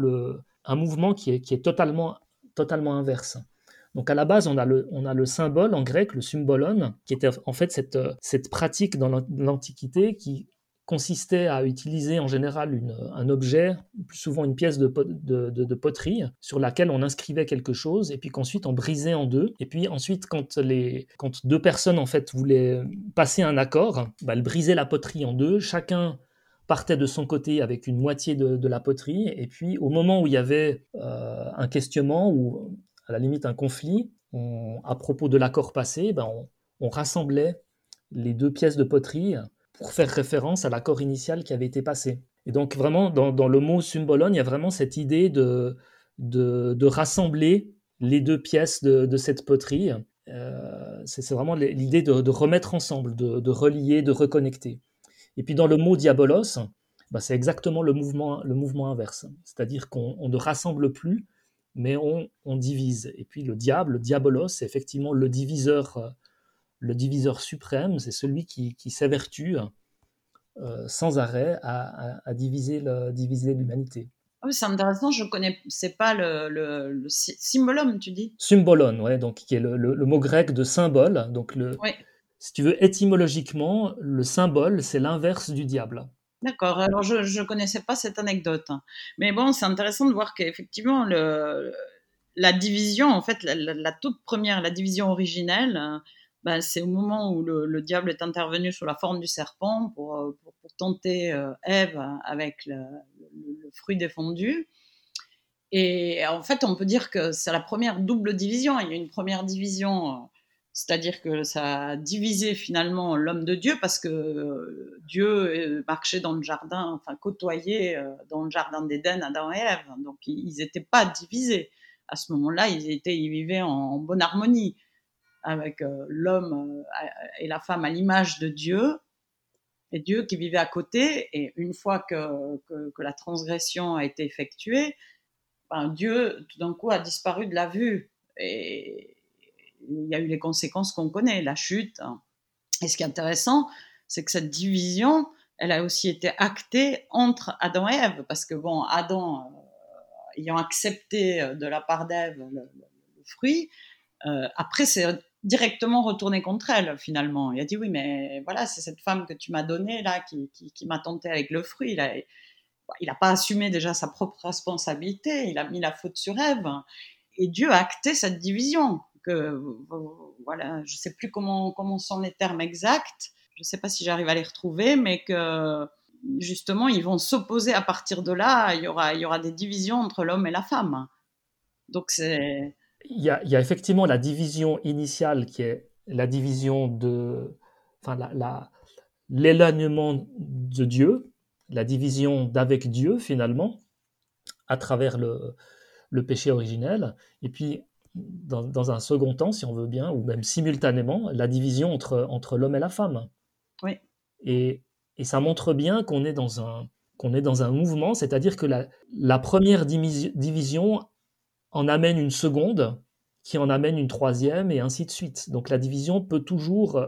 un mouvement qui est, qui est totalement, totalement inverse. Donc à la base, on a le, on a le symbole en grec, le symbolon, qui était en fait cette, cette pratique dans l'Antiquité qui consistait à utiliser en général un objet, plus souvent une pièce de, poterie, sur laquelle on inscrivait quelque chose, et puis qu'ensuite on brisait en deux. Et puis ensuite, quand, les, quand deux personnes en fait voulaient passer un accord, bah, elles brisaient la poterie en deux, chacun partait de son côté avec une moitié de, la poterie, et puis au moment où il y avait euh, un questionnement ou à la limite un conflit, à propos de l'accord passé, ben on, rassemblait les deux pièces de poterie pour faire référence à l'accord initial qui avait été passé. Et donc vraiment, dans, le mot symbolone, il y a vraiment cette idée de, rassembler les deux pièces de, cette poterie. Euh, c'est vraiment l'idée de, remettre ensemble, de, relier, de reconnecter. Et puis dans le mot diabolos, bah, c'est exactement le mouvement inverse. C'est-à-dire qu'on ne rassemble plus, mais on, divise. Et puis le diable, le diabolos, c'est effectivement le diviseur, euh, le diviseur suprême, c'est celui qui, s'évertue euh, sans arrêt à, diviser l'humanité. Ah c'est intéressant, je connais, c'est pas le, le, symbolum, tu dis? Symbolon, ouais, donc qui est le, mot grec de symbole. Donc le, si tu veux, étymologiquement, le symbole, c'est l'inverse du diable. D'accord, alors je ne connaissais pas cette anecdote. Mais bon, c'est intéressant de voir qu'effectivement, la division, en fait, la, toute première, la division originelle, ben, c'est au moment où le, diable est intervenu sous la forme du serpent pour, pour, tenter euh, Ève avec le, fruit défendu. Et en fait, on peut dire que c'est la première double division. Il y a une première division c'est-à-dire que ça a divisé finalement l'homme de Dieu parce que euh, Dieu euh, marchait dans le jardin, enfin côtoyait euh, dans le jardin d'Éden Adam et Ève. Donc ils n'étaient pas divisés. À ce moment-là, ils, étaient, ils vivaient en, bonne harmonie avec l'homme et la femme à l'image de Dieu et Dieu qui vivait à côté. Et une fois que, que, la transgression a été effectuée, ben Dieu tout d'un coup a disparu de la vue. Et, il y a eu les conséquences qu'on connaît, la chute. Et ce qui est intéressant, c'est que cette division, elle a aussi été actée entre Adam et Ève, parce que bon, Adam, euh, ayant accepté euh, de la part d'Ève le, fruit, euh, après c'est directement retourné contre elle finalement. Il a dit oui, mais voilà, c'est cette femme que tu m'as donnée là qui, qui, m'a tenté avec le fruit. il n'a pas assumé déjà sa propre responsabilité, il a mis la faute sur Ève. Et Dieu a acté cette division que voilà, je sais plus comment comment sont les termes exacts. Je sais pas si j'arrive à les retrouver, mais que justement ils vont s'opposer à partir de là. Il y aura il y aura des divisions entre l'homme et la femme. Donc c'est il y, a, il y a effectivement la division initiale qui est la division de enfin la, l'éloignement de Dieu, la division d'avec Dieu finalement à travers le, le péché originel. Et puis dans, un second temps, si on veut bien, ou même simultanément, la division entre, entre l'homme et la femme. Oui. Et, et ça montre bien qu'on est dans un, qu'on est dans un mouvement, c'est-à-dire que la, la première division en amène une seconde, qui en amène une troisième, et ainsi de suite. Donc la division peut toujours,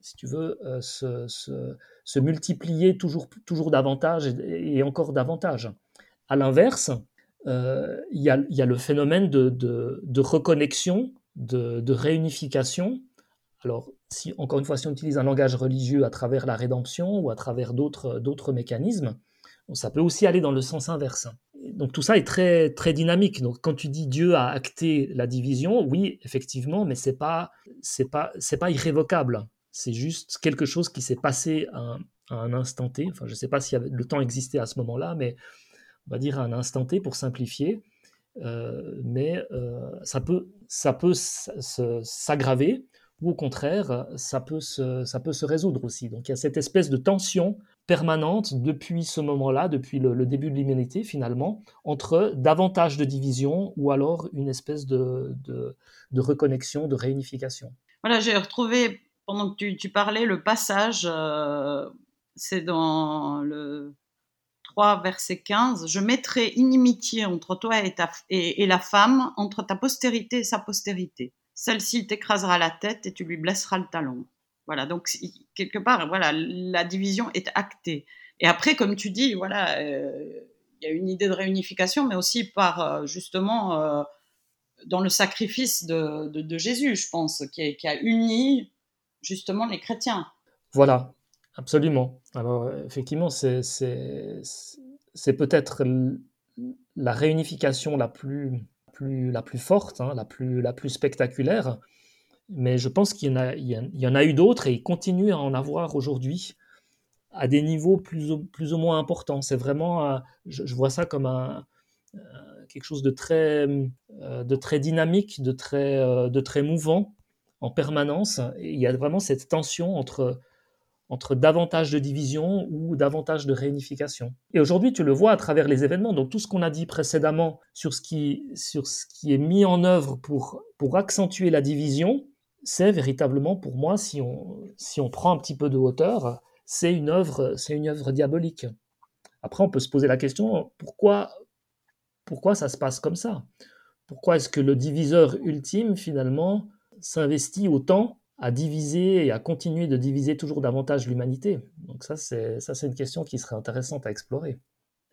si tu veux, euh, se, se, se, multiplier toujours, toujours davantage et, et encore davantage. À l'inverse, euh, il y, a, le phénomène de, reconnexion, de, réunification. Alors, encore une fois, si on utilise un langage religieux à travers la rédemption ou à travers d'autres mécanismes, ça peut aussi aller dans le sens inverse. Donc tout ça est très, dynamique. Donc quand tu dis Dieu a acté la division, oui, effectivement, mais c'est pas pas irrévocable. C'est juste quelque chose qui s'est passé à un, instant T. Enfin, je ne sais pas si le temps existait à ce moment-là, mais on va dire à un instant T pour simplifier, euh, mais euh, ça peut, ça peut s'aggraver ou au contraire, ça peut, se, ça peut se résoudre aussi. Donc il y a cette espèce de tension permanente depuis ce moment-là, depuis le, début de l'humanité finalement, entre davantage de division ou alors une espèce de, de, reconnexion, de réunification. Voilà, j'ai retrouvé, pendant que tu, parlais, le passage, euh, c'est dans le 3, verset 15, Je mettrai inimitié entre toi et, ta, la femme, entre ta postérité et sa postérité. Celle-ci t'écrasera la tête et tu lui blesseras le talon. Voilà, donc quelque part, voilà, la division est actée. Et après, comme tu dis, voilà, euh, il y a une idée de réunification, mais aussi par euh, justement euh, dans le sacrifice de, Jésus, je pense, qui, a uni justement les chrétiens. Voilà, Absolument. Alors, effectivement, c'est peut-être la réunification la plus, plus, la plus forte, hein, la, plus, la plus spectaculaire, mais je pense qu'il y, en a, il y en a eu d'autres et il continue à en avoir aujourd'hui à des niveaux plus ou, plus ou moins importants. C'est vraiment, je, vois ça comme un, euh, quelque chose de très, euh, de très dynamique, de très, euh, de très mouvant en permanence. il y a vraiment cette tension entre, entre davantage de division ou davantage de réunification. Et aujourd'hui, tu le vois à travers les événements. Donc tout ce qu'on a dit précédemment sur ce qui, sur ce qui est mis en œuvre pour, pour accentuer la division, c'est véritablement pour moi, si on, si on prend un petit peu de hauteur, c'est une œuvre, c'est une œuvre diabolique. Après, on peut se poser la question pourquoi, pourquoi ça se passe comme ça? Pourquoi est-ce que le diviseur ultime, finalement, s'investit autant à diviser et à continuer de diviser toujours davantage l'humanité Donc ça, c'est ça, c'est une question qui serait intéressante à explorer.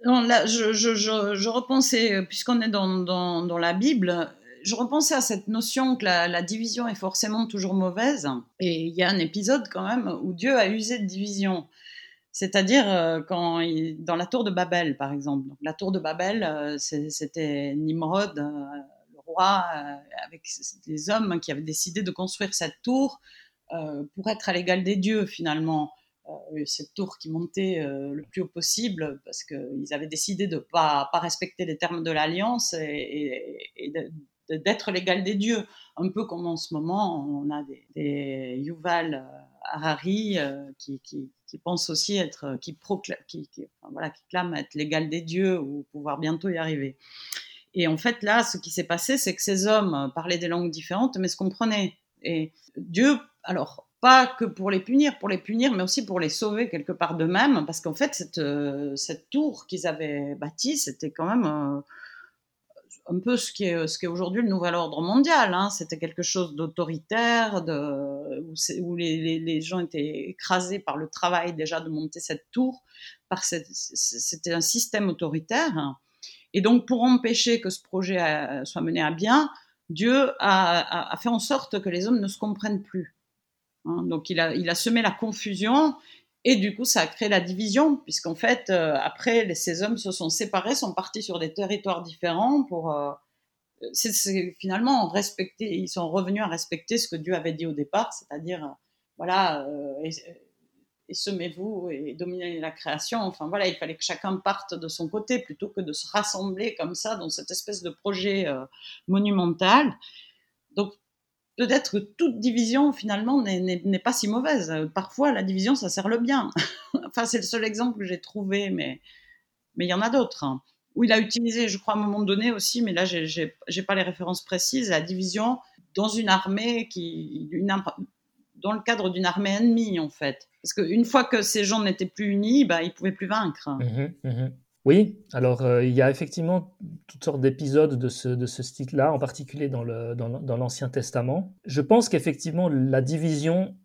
Non, là, je, je, je, repensais, puisqu'on est dans, dans, dans, la Bible, je repensais à cette notion que la, la, division est forcément toujours mauvaise. Et il y a un épisode quand même où Dieu a usé de division. C'est-à-dire euh, quand dans la tour de Babel, par exemple. la tour de Babel, euh, c'était Nimrod, euh, roi, avec des hommes qui avaient décidé de construire cette tour pour être à l'égal des dieux, finalement. cette tour qui montait le plus haut possible parce qu'ils avaient décidé de ne pas, respecter les termes de l'alliance et, d'être l'égal des dieux. Un peu comme en ce moment, on a des, Yuval Harari qui, qui, qui pense aussi être, euh, qui, qui, voilà, qui clame être l'égal des dieux ou pouvoir bientôt y arriver. Et en fait, là, ce qui s'est passé, c'est que ces hommes parlaient des langues différentes, mais se comprenaient. Et Dieu, alors, pas que pour les punir, pour les punir, mais aussi pour les sauver quelque part d'eux-mêmes, parce qu'en fait, cette, euh, cette tour qu'ils avaient bâtie, c'était quand même euh, un peu ce qui est, aujourd'hui le nouvel ordre mondial. Hein. C'était quelque chose d'autoritaire, où, les, les, gens étaient écrasés par le travail déjà de monter cette tour. C'était un système autoritaire. Et donc, pour empêcher que ce projet euh, soit mené à bien, Dieu a, fait en sorte que les hommes ne se comprennent plus. Hein. Donc, il a, semé la confusion et du coup, ça a créé la division, puisqu'en fait, euh, après, ces hommes se sont séparés, sont partis sur des territoires différents pour euh, finalement respecter. Ils sont revenus à respecter ce que Dieu avait dit au départ, c'est-à-dire, euh, voilà, et, semez-vous et dominez la création. Enfin voilà, il fallait que chacun parte de son côté plutôt que de se rassembler comme ça dans cette espèce de projet monumental. Donc peut-être que toute division finalement n'est pas si mauvaise. Parfois, la division, ça sert le bien. enfin, c'est le seul exemple que j'ai trouvé, mais mais il y en a d'autres. Hein. Où il a utilisé, je crois, à un moment donné aussi, mais là, j'ai pas les références précises, la division dans une armée qui, dans le cadre d'une armée ennemie, en fait. Parce qu'une fois que ces gens n'étaient plus unis, bah, ils pouvaient plus vaincre. Mmh mmh oui, alors euh, il y a effectivement toutes sortes d'épisodes de ce, de ce style-là, en particulier dans l'Ancien dans, Testament. Je pense qu'effectivement la division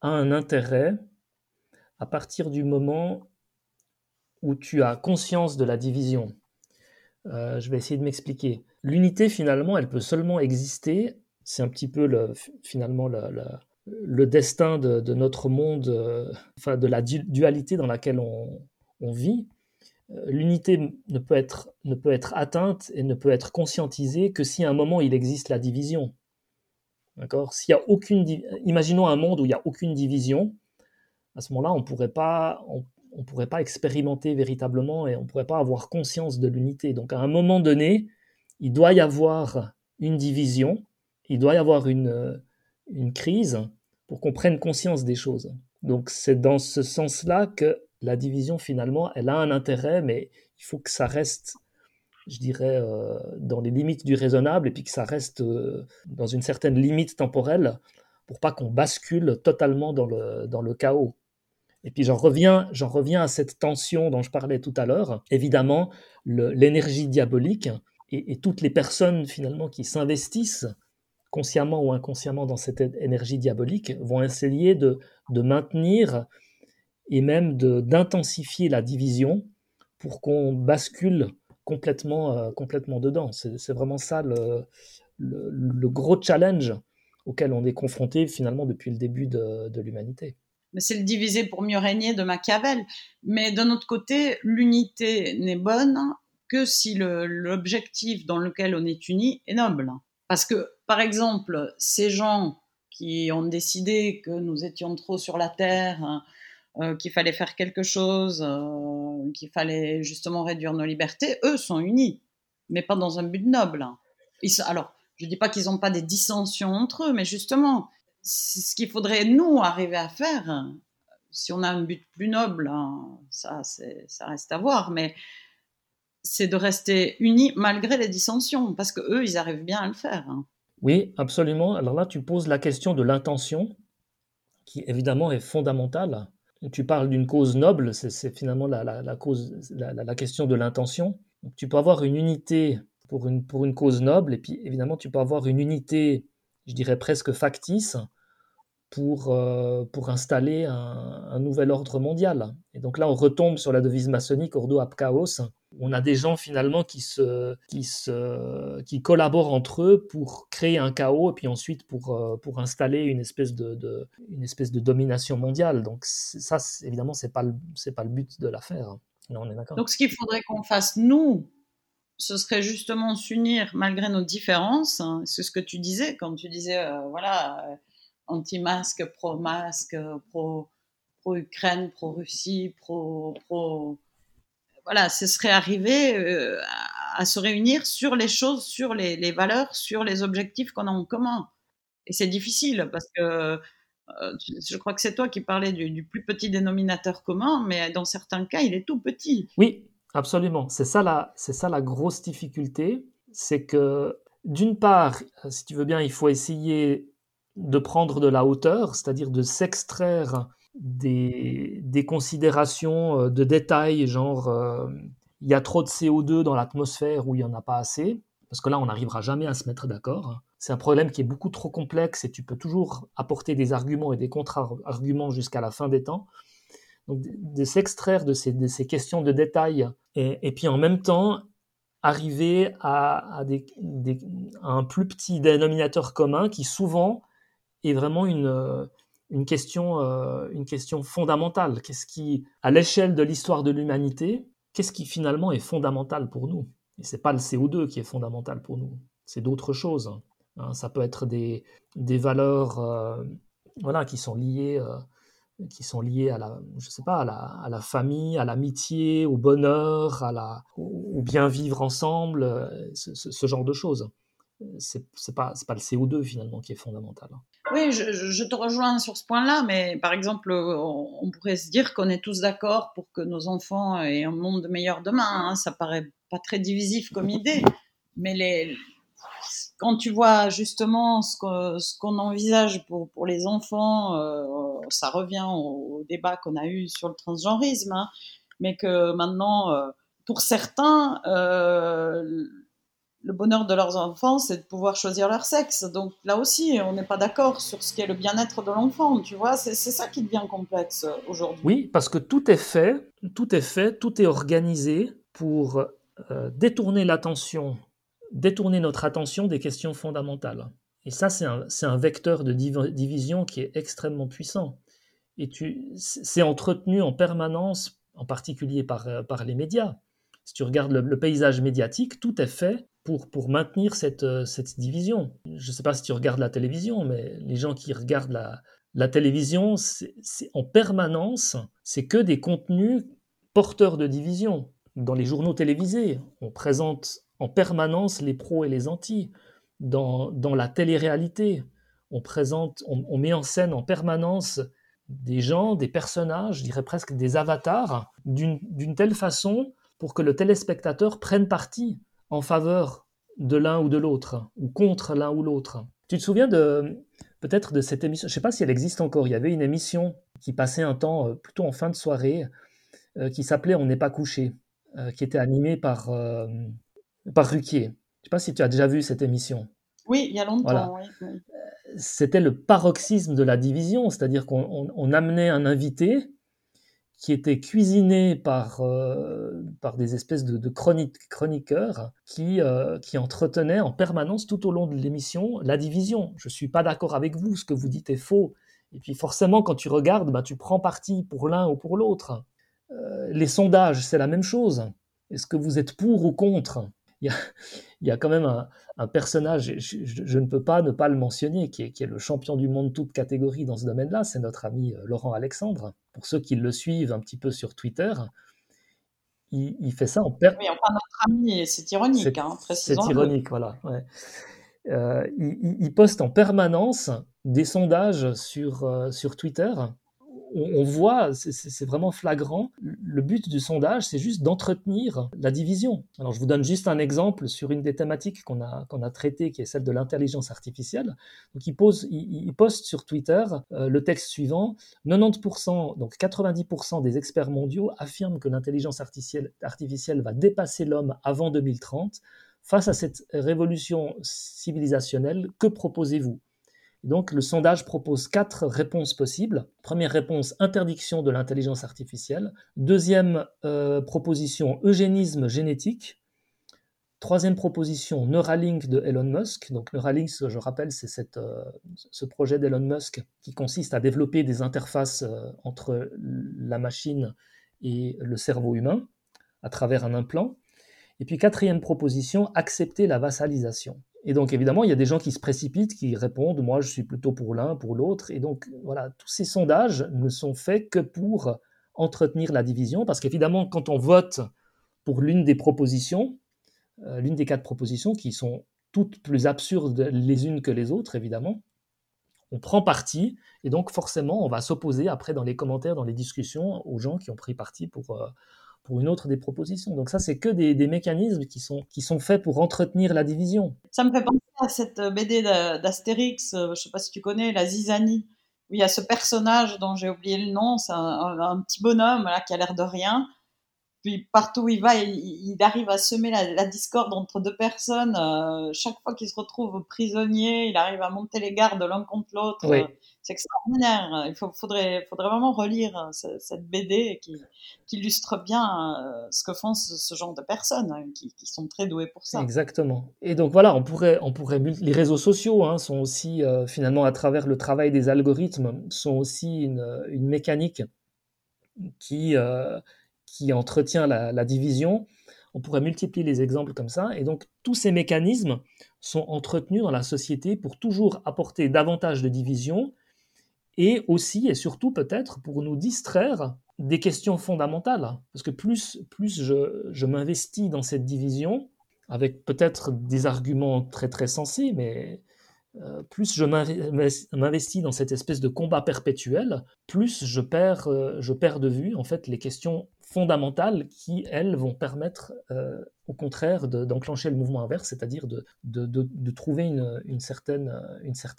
a un intérêt à partir du moment où tu as conscience de la division. Euh, je vais essayer de m'expliquer. L'unité, finalement, elle peut seulement exister, c'est un petit peu le, finalement le, destin de, notre monde, euh, enfin de la dualité dans laquelle on, vit euh, l'unité ne peut, être, ne peut être atteinte et ne peut être conscientisée que si à un moment il existe la division. D'accord? S'il y a aucune imaginons un monde où il n'y a aucune division, à ce moment-là, on pourrait pourrait pas expérimenter véritablement et on ne pourrait pas avoir conscience de l'unité. Donc à un moment donné, il doit y avoir une division, il doit y avoir une, une crise pour qu'on prenne conscience des choses. Donc c'est dans ce sens-là que la division, finalement, elle a un intérêt, mais il faut que ça reste, je dirais, euh, dans les limites du raisonnable et puis que ça reste euh, dans une certaine limite temporelle pour pas qu'on bascule totalement dans le, dans le chaos. Et puis j'en reviens, j'en reviens à cette tension dont je parlais tout à l'heure. Évidemment, l'énergie diabolique et, toutes les personnes finalement qui s'investissent consciemment ou inconsciemment dans cette énergie diabolique vont essayer de, maintenir et même d'intensifier la division pour qu'on bascule complètement, euh, complètement dedans. C'est vraiment ça le, le, gros challenge auquel on est confronté finalement depuis le début de, de l'humanité. C'est le diviser pour mieux régner de Machiavel. Mais d'un autre côté, l'unité n'est bonne que si l'objectif dans lequel on est uni est noble. Parce que, par exemple, ces gens qui ont décidé que nous étions trop sur la terre, euh, qu'il fallait faire quelque chose, euh, qu'il fallait justement réduire nos libertés, eux sont unis, mais pas dans un but noble. alors, je ne dis pas qu'ils n'ont pas des dissensions entre eux, mais justement, ce qu'il faudrait nous arriver à faire, si on a un but plus noble, hein, ça, ça reste à voir, mais c'est de rester unis malgré les dissensions, parce que eux, ils arrivent bien à le faire. Hein. Oui, absolument. Alors là, tu poses la question de l'intention, qui évidemment est fondamentale. Tu parles d'une cause noble, c'est finalement la, cause, la, question de l'intention. Tu peux avoir une unité pour une, pour une cause noble, et puis évidemment, tu peux avoir une unité, je dirais presque factice, pour, euh, pour installer un, nouvel ordre mondial. Et donc là, on retombe sur la devise maçonnique Ordo ab chaos. On a des gens finalement qui, se, qui, se, qui collaborent entre eux pour créer un chaos et puis ensuite pour, euh, pour installer une espèce de, une espèce de domination mondiale. Donc ça, évidemment, ce n'est pas, le, pas le but de l'affaire. on est d'accord. Donc ce qu'il faudrait qu'on fasse, nous, ce serait justement s'unir malgré nos différences. C'est ce que tu disais quand tu disais, euh, voilà anti-masque, pro-masque, pro-Ukraine, pro-Russie, pro, pro, Voilà, ce serait arrivé euh, à, se réunir sur les choses, sur les, valeurs, sur les objectifs qu'on a en commun. Et c'est difficile parce que euh, je crois que c'est toi qui parlais du, plus petit dénominateur commun, mais dans certains cas, il est tout petit. Oui, absolument. C'est ça la, c'est ça la grosse difficulté, c'est que d'une part, si tu veux bien, il faut essayer de prendre de la hauteur, c'est-à-dire de s'extraire des, considérations euh, de détails, genre euh, il y a trop de CO2 dans l'atmosphère ou il n'y en a pas assez, parce que là on n'arrivera jamais à se mettre d'accord. C'est un problème qui est beaucoup trop complexe et tu peux toujours apporter des arguments et des contre-arguments jusqu'à la fin des temps. Donc de, s'extraire de ces, questions de détails et, puis en même temps arriver à, un plus petit dénominateur commun qui souvent est vraiment une, une, question, euh, une question fondamentale. Qu'est-ce qui, à l'échelle de l'histoire de l'humanité, qu'est-ce qui finalement est fondamental pour nous? Et c'est pas le CO2 qui est fondamental pour nous, c'est d'autres choses. Hein. ça peut être des, des valeurs euh, voilà, qui sont liées qui sont liées à la, je sais pas, à la, à la famille, à l'amitié, au bonheur, à la, au, bien vivre ensemble, ce genre de choses c'est pas pas le CO2 finalement qui est fondamental. Oui, je, te rejoins sur ce point-là, mais par exemple, on, pourrait se dire qu'on est tous d'accord pour que nos enfants aient un monde meilleur demain. Hein. Ça paraît pas très divisif comme idée, mais les, quand tu vois justement ce qu'on envisage pour, pour les enfants, euh, ça revient au, débat qu'on a eu sur le transgenrisme, hein. mais que maintenant, euh, pour certains, euh, le bonheur de leurs enfants, c'est de pouvoir choisir leur sexe. Donc là aussi, on n'est pas d'accord sur ce qu'est le bien-être de l'enfant, tu vois. C'est ça qui devient complexe aujourd'hui. Oui, parce que tout est fait, tout est fait, tout est organisé pour euh, détourner l'attention, détourner notre attention des questions fondamentales. Et ça, c'est un, vecteur de division qui est extrêmement puissant. Et c'est entretenu en permanence, en particulier par, euh, par les médias. Si tu regardes le, paysage médiatique, tout est fait pour, pour maintenir cette, euh, cette division. Je ne sais pas si tu regardes la télévision, mais les gens qui regardent la, la télévision, c'est en permanence, c'est que des contenus porteurs de division. Dans les journaux télévisés, on présente en permanence les pros et les antis. Dans, dans la télé-réalité, on présente, on, on, met en scène en permanence des gens, des personnages, je dirais presque des avatars, d'une telle façon pour que le téléspectateur prenne parti en faveur de l'un ou de l'autre, ou contre l'un ou l'autre. Tu te souviens de peut-être de cette émission, je ne sais pas si elle existe encore, il y avait une émission qui passait un temps euh, plutôt en fin de soirée, euh, qui s'appelait On n'est pas couché, euh, qui était animée par, par Ruquier. Je ne sais pas si tu as déjà vu cette émission. Oui, il y a longtemps. C'était le paroxysme de la division, c'est-à-dire qu'on amenait un invité qui était cuisiné par, euh, des espèces de, chroniqueurs qui, euh, qui entretenaient en permanence tout au long de l'émission la division. Je ne suis pas d'accord avec vous, ce que vous dites est faux. Et puis forcément, quand tu regardes, bah, tu prends parti pour l'un ou pour l'autre. Euh, les sondages, c'est la même chose. Est-ce que vous êtes pour ou contre? Quand même un, personnage, je, ne peux pas ne pas le mentionner, qui est, le champion du monde toute catégorie dans ce domaine-là, c'est notre ami euh, Laurent Alexandre. Pour ceux qui le suivent un petit peu sur Twitter, il, fait ça en permanence. Oui, enfin, notre ami, c'est ironique, hein, C'est ironique, voilà. Euh, il, poste en permanence des sondages sur, sur Twitter on, voit, c'est vraiment flagrant, le but du sondage, c'est juste d'entretenir la division. Alors je vous donne juste un exemple sur une des thématiques qu'on a, qu'on a traitées, qui est celle de l'intelligence artificielle. Donc il, pose, poste sur Twitter euh, le texte suivant, 90%, donc 90% des experts mondiaux affirment que l'intelligence artificielle va dépasser l'homme avant 2030. Face à cette révolution civilisationnelle, que proposez-vous? Donc le sondage propose quatre réponses possibles. Première réponse, interdiction de l'intelligence artificielle. Deuxième euh, proposition, eugénisme génétique. Troisième proposition, Neuralink de Elon Musk. Donc Neuralink, je rappelle, c'est euh, ce projet d'Elon Musk qui consiste à développer des interfaces euh, entre la machine et le cerveau humain à travers un implant. Et puis quatrième proposition, accepter la vassalisation. Et donc, évidemment, il y a des gens qui se précipitent, qui répondent, moi, je suis plutôt pour l'un, pour l'autre. Et donc, voilà, tous ces sondages ne sont faits que pour entretenir la division, parce qu'évidemment, quand on vote pour l'une des propositions, euh, l'une des quatre propositions, qui sont toutes plus absurdes les unes que les autres, évidemment, on prend parti, et donc forcément, on va s'opposer après dans les commentaires, dans les discussions, aux gens qui ont pris parti pour, euh, pour une autre des propositions. Donc ça, c'est que des, mécanismes qui sont, qui sont faits pour entretenir la division. Ça me fait penser à cette euh, BD d'Astérix, euh, je ne sais pas si tu connais, la Zizanie, où il y a ce personnage dont j'ai oublié le nom, c'est un, petit bonhomme là, qui a l'air de rien, puis partout où il va, il, arrive à semer la, discorde entre deux personnes. Euh, chaque fois qu'il se retrouve prisonnier, il arrive à monter les gardes l'un contre l'autre. C'est extraordinaire. Il faudrait, faudrait vraiment relire euh, cette BD qui, illustre bien euh, ce que font ce, genre de personnes hein, qui, sont très douées pour ça. Exactement. Et donc voilà, on pourrait, on pourrait les réseaux sociaux hein, sont aussi finalement à travers le travail des algorithmes sont aussi une, une mécanique qui qui entretient la, division. On pourrait multiplier les exemples comme ça. Et donc, tous ces mécanismes sont entretenus dans la société pour toujours apporter davantage de division et aussi et surtout peut-être pour nous distraire des questions fondamentales. Parce que plus, plus je, je m'investis dans cette division, avec peut-être des arguments très très sensés, mais euh, plus je m'investis dans cette espèce de combat perpétuel, plus je perds, euh, je perds de vue en fait les questions fondamentales qui, elles, vont permettre euh, au contraire d'enclencher le mouvement inverse, c'est-à-dire de, trouver une, certaine,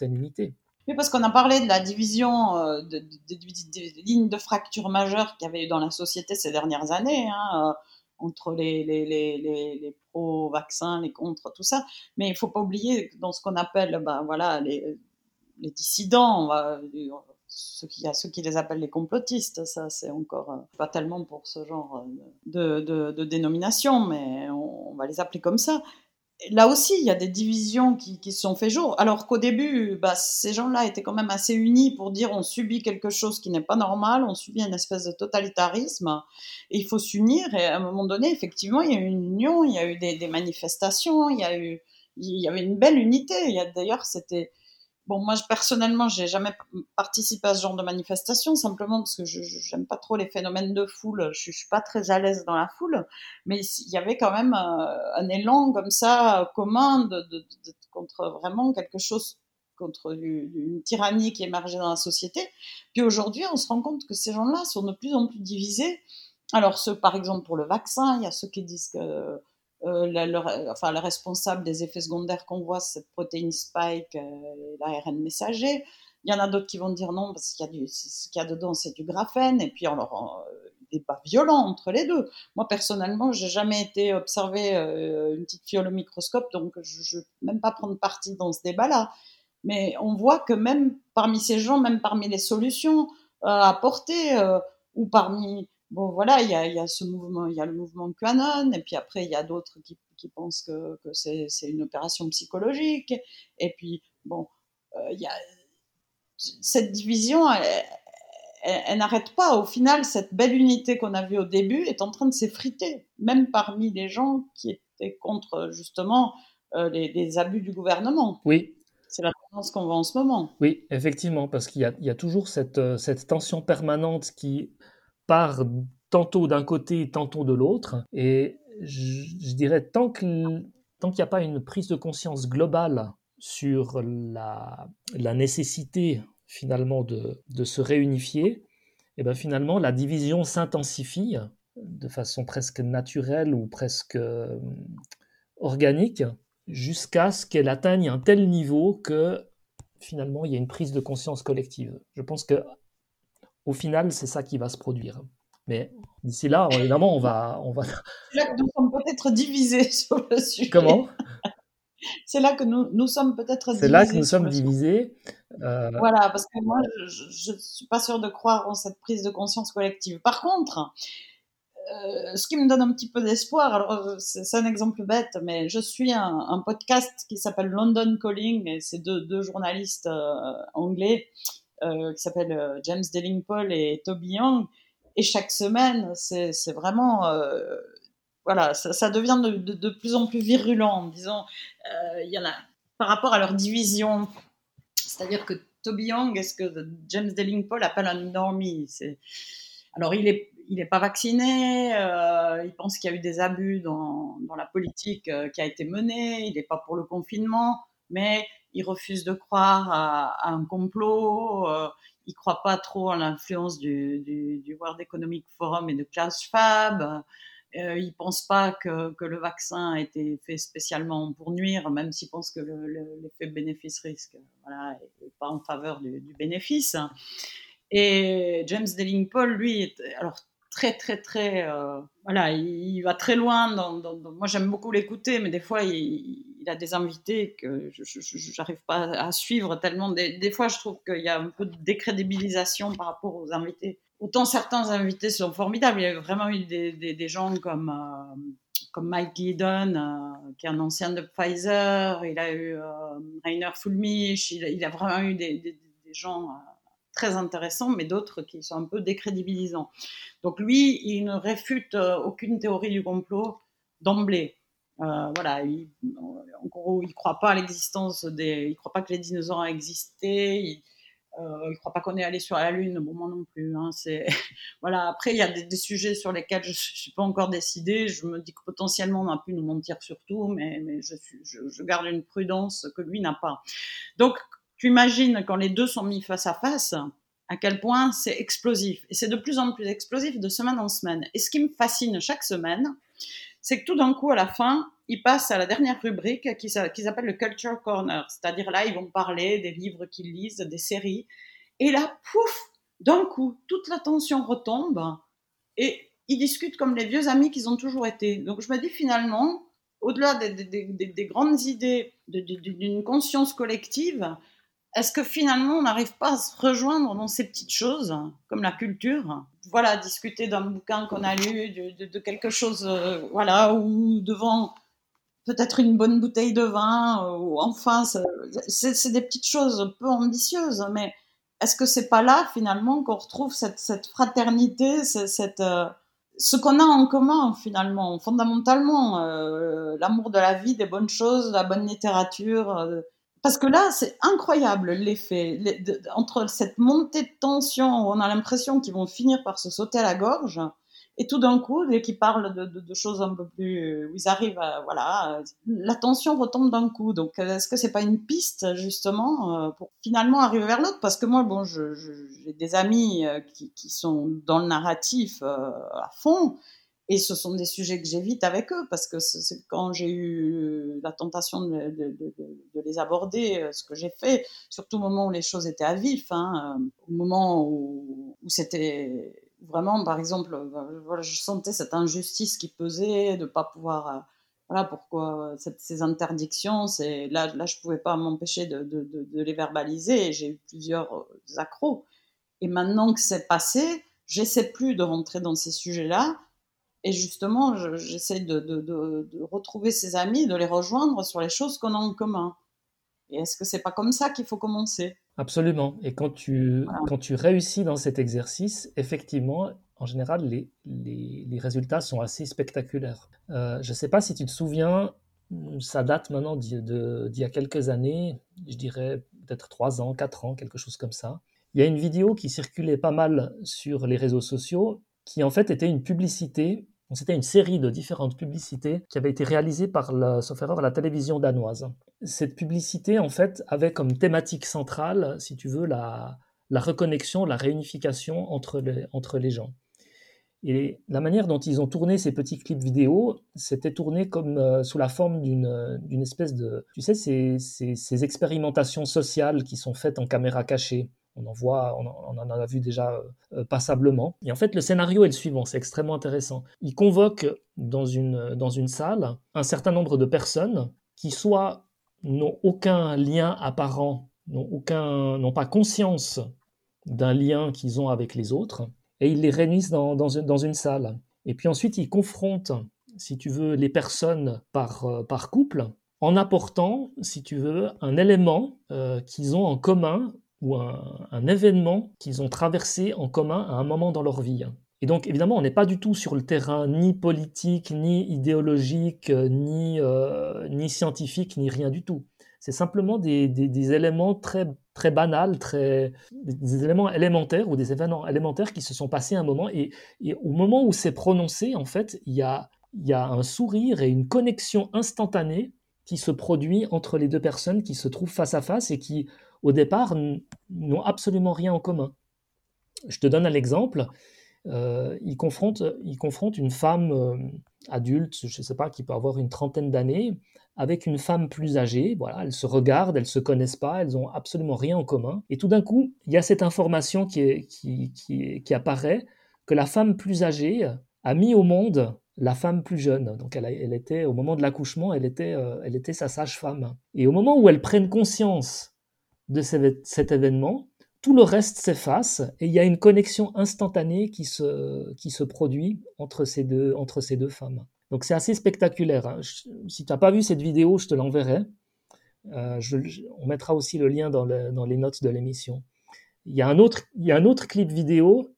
unité. Oui, parce qu'on a parlé de la division des de, lignes de fracture majeures qu'il y avait eu dans la société ces dernières années. Hein, entre les, pro-vaccins, les contre, tout ça. Mais il ne faut pas oublier dans ce qu'on appelle ben, les, dissidents, ceux qui, a ceux qui les appellent les complotistes, ça c'est encore euh, pas tellement pour ce genre de, de, de dénomination, mais on, va les appeler comme ça là aussi, il y a des divisions qui, qui se sont fait jour. Alors qu'au début, bah, ces gens-là étaient quand même assez unis pour dire on subit quelque chose qui n'est pas normal, on subit une espèce de totalitarisme, et il faut s'unir. Et à un moment donné, effectivement, il y a eu une union, il y a eu des, des manifestations, il y a eu, il y avait une belle unité. D'ailleurs, c'était Bon, moi, je, personnellement, j'ai jamais participé à ce genre de manifestation, simplement parce que je n'aime pas trop les phénomènes de foule. Je, ne suis pas très à l'aise dans la foule, mais il y avait quand même euh, un élan comme ça commun de, de, contre vraiment quelque chose contre une tyrannie qui émergeait dans la société. Puis aujourd'hui, on se rend compte que ces gens-là sont de plus en plus divisés. Alors, ceux, par exemple, pour le vaccin, il y a ceux qui disent que euh, le, enfin, le responsable des effets secondaires qu'on voit, cette protéine spike, euh, l'ARN messager. Il y en a d'autres qui vont dire non, parce qu'il y a du, dedans, c'est du graphène, et puis on leur débat violent entre les deux. Moi, personnellement, j'ai jamais été observer euh, une petite fiole au microscope, donc je ne même pas prendre parti dans ce débat-là. Mais on voit que même parmi ces gens, même parmi les solutions euh, apportées, euh, ou parmi bon voilà, il y a, y a, ce mouvement, il y a le mouvement QAnon, et puis après il y a d'autres qui, qui, pensent que, que c'est une opération psychologique, et puis bon, euh, il y a cette division, elle, n'arrête pas. Au final, cette belle unité qu'on a vue au début est en train de s'effriter, même parmi les gens qui étaient contre justement euh, les, abus du gouvernement. Oui. C'est la tendance qu'on voit en ce moment. Oui, effectivement, parce qu'il y, a toujours cette, euh, cette tension permanente qui part tantôt d'un côté, tantôt de l'autre. Et je, dirais, tant qu'il n'y a pas une prise de conscience globale sur la, nécessité finalement de, de se réunifier, et ben finalement la division s'intensifie de façon presque naturelle ou presque euh, organique jusqu'à ce qu'elle atteigne un tel niveau que finalement il y a une prise de conscience collective. Je pense que au final c'est ça qui va se produire. Mais d'ici là, évidemment, on va, on va. C'est là que nous sommes peut-être divisés sur le sujet. Comment? C'est là que nous, nous sommes peut-être divisés. C'est là que nous sommes divisés. Euh, voilà, parce que moi, je ne suis pas sûre de croire en cette prise de conscience collective. Par contre, euh, ce qui me donne un petit peu d'espoir, alors euh, c'est un exemple bête, mais je suis un, podcast qui s'appelle London Calling, et c'est deux, deux, journalistes anglais qui s'appellent James Dellingpole et Toby Young. Et chaque semaine, c'est vraiment voilà, ça, devient de, plus en plus virulent. Disons, euh, il y en a par rapport à leur division. C'est-à-dire que Toby Young, est ce que James Paul appelle un normie. Alors, il est, il n'est pas vacciné, euh, il pense qu'il y a eu des abus dans, dans la politique euh, qui a été menée, il n'est pas pour le confinement, mais il refuse de croire à, un complot, il ne croit pas trop à l'influence du, World Economic Forum et de Klaus Schwab. Euh, il ne pense pas que, le vaccin a été fait spécialement pour nuire, même s'il pense que l'effet bénéfice-risque voilà, n'est pas en faveur du, bénéfice. Et James Paul, lui, est alors très, très, très. Euh, voilà, il, va très loin. Moi, j'aime beaucoup l'écouter, mais des fois, il, il, a des invités que je n'arrive pas à suivre tellement. Des, fois, je trouve qu'il y a un peu de décrédibilisation par rapport aux invités autant certains invités sont formidables. Il y a vraiment eu des, gens comme, euh, Mike Giddon, euh, qui est un ancien de Pfizer. Il a eu euh, Rainer Fulmich. Il, a vraiment eu des, des gens très intéressants, mais d'autres qui sont un peu décrédibilisants. Donc lui, il ne réfute aucune théorie du complot d'emblée. Voilà, il, en gros, il croit pas à l'existence des, il croit pas que les dinosaures ont existé. Il, euh, croit pas qu'on est allé sur la Lune, bon, moi non plus. Hein, voilà. Après, il y a des, sujets sur lesquels je ne suis pas encore décidée. Je me dis que potentiellement, on a pu nous mentir sur tout, mais, mais je, je, garde une prudence que lui n'a pas. Donc, tu imagines quand les deux sont mis face à face, à quel point c'est explosif. Et c'est de plus en plus explosif de semaine en semaine. Et ce qui me fascine chaque semaine, c'est que tout d'un coup, à la fin, ils passent à la dernière rubrique qu'ils appellent le Culture Corner. C'est-à-dire là, ils vont parler des livres qu'ils lisent, des séries. Et là, pouf, d'un coup, toute l'attention retombe et ils discutent comme les vieux amis qu'ils ont toujours été. Donc je me dis finalement, au-delà des, grandes idées d'une conscience collective, est-ce que finalement on n'arrive pas à se rejoindre dans ces petites choses, comme la culture? Voilà, discuter d'un bouquin qu'on a lu, de, quelque chose, euh, voilà, ou devant peut-être une bonne bouteille de vin, euh, ou enfin, c'est des petites choses peu ambitieuses, mais est-ce que c'est pas là finalement qu'on retrouve cette, fraternité, euh, ce qu'on a en commun finalement, fondamentalement, l'amour de la vie, des bonnes choses, la bonne littérature parce que là, c'est incroyable l'effet entre cette montée de tension où on a l'impression qu'ils vont finir par se sauter à la gorge, et tout d'un coup, dès qu'ils parlent de, choses un peu plus, où ils arrivent, à, voilà, la tension retombe d'un coup. Donc, est-ce que c'est pas une piste justement euh, pour finalement arriver vers l'autre? Parce que moi, bon, j'ai des amis euh, qui, sont dans le narratif euh, à fond, et ce sont des sujets que j'évite avec eux parce que c'est quand j'ai eu la tentation de, les aborder, euh, ce que j'ai fait, surtout au moment où les choses étaient à vif, hein, euh, au moment où, c'était vraiment, par exemple, euh, je sentais cette injustice qui pesait de ne pas pouvoir voilà pourquoi ces interdictions, c'est là, là je pouvais pas m'empêcher de, les verbaliser. J'ai eu plusieurs accros. Et maintenant que c'est passé, j'essaie plus de rentrer dans ces sujets-là. Et justement, j'essaie de, de, de, de, retrouver ses amis, de les rejoindre sur les choses qu'on a en commun. Et est-ce que c'est pas comme ça qu'il faut commencer? Absolument. Et quand tu, quand tu réussis dans cet exercice, effectivement, en général, les, les, résultats sont assez spectaculaires. Euh, je ne sais pas si tu te souviens, ça date maintenant d'il y a quelques années, je dirais peut-être 3 ans, 4 ans, quelque chose comme ça. Il y a une vidéo qui circulait pas mal sur les réseaux sociaux, qui en fait était une publicité c'était une série de différentes publicités qui avaient été réalisées par, la, sauf erreur, la télévision danoise. Cette publicité, en fait, avait comme thématique centrale, si tu veux, la, reconnexion, la réunification entre les, entre les gens. Et la manière dont ils ont tourné ces petits clips vidéo, c'était tourné comme euh, sous la forme d'une espèce de, tu sais, ces, ces, expérimentations sociales qui sont faites en caméra cachée. On en voit, on en, a vu déjà euh, passablement. Et en fait, le scénario est le suivant, c'est extrêmement intéressant. Il convoque dans une, dans une salle un certain nombre de personnes qui soit n'ont aucun lien apparent, n'ont aucun, n'ont pas conscience d'un lien qu'ils ont avec les autres, et ils les réunissent dans, dans, une salle. Et puis ensuite, ils confrontent, si tu veux, les personnes par, euh, par couple, en apportant, si tu veux, un élément euh, qu'ils ont en commun ou un, événement qu'ils ont traversé en commun à un moment dans leur vie. Et donc, évidemment, on n'est pas du tout sur le terrain ni politique, ni idéologique, ni, euh, ni scientifique, ni rien du tout. C'est simplement des, des, éléments très, très banals, très, des éléments élémentaires ou des événements élémentaires qui se sont passés à un moment. Et, et au moment où c'est prononcé, en fait, il y a, y a un sourire et une connexion instantanée qui se produit entre les deux personnes qui se trouvent face à face et qui, au départ, n'ont absolument rien en commun. Je te donne un exemple. Euh, il, confronte, une femme euh, adulte, je ne sais pas, qui peut avoir une trentaine d'années, avec une femme plus âgée. Voilà, elles se regardent, elles ne se connaissent pas, elles n'ont absolument rien en commun. Et tout d'un coup, il y a cette information qui, apparaît que la femme plus âgée a mis au monde la femme plus jeune. Donc elle, était, au moment de l'accouchement, euh, elle était sa sage-femme. Et au moment où elles prennent conscience de cet événement, tout le reste s'efface et il y a une connexion instantanée qui se, qui se produit entre ces deux, entre ces deux femmes. Donc c'est assez spectaculaire. Hein. si tu n'as pas vu cette vidéo, je te l'enverrai. Euh, on mettra aussi le lien dans, dans les notes de l'émission. Il y, a un autre, il y a un autre clip vidéo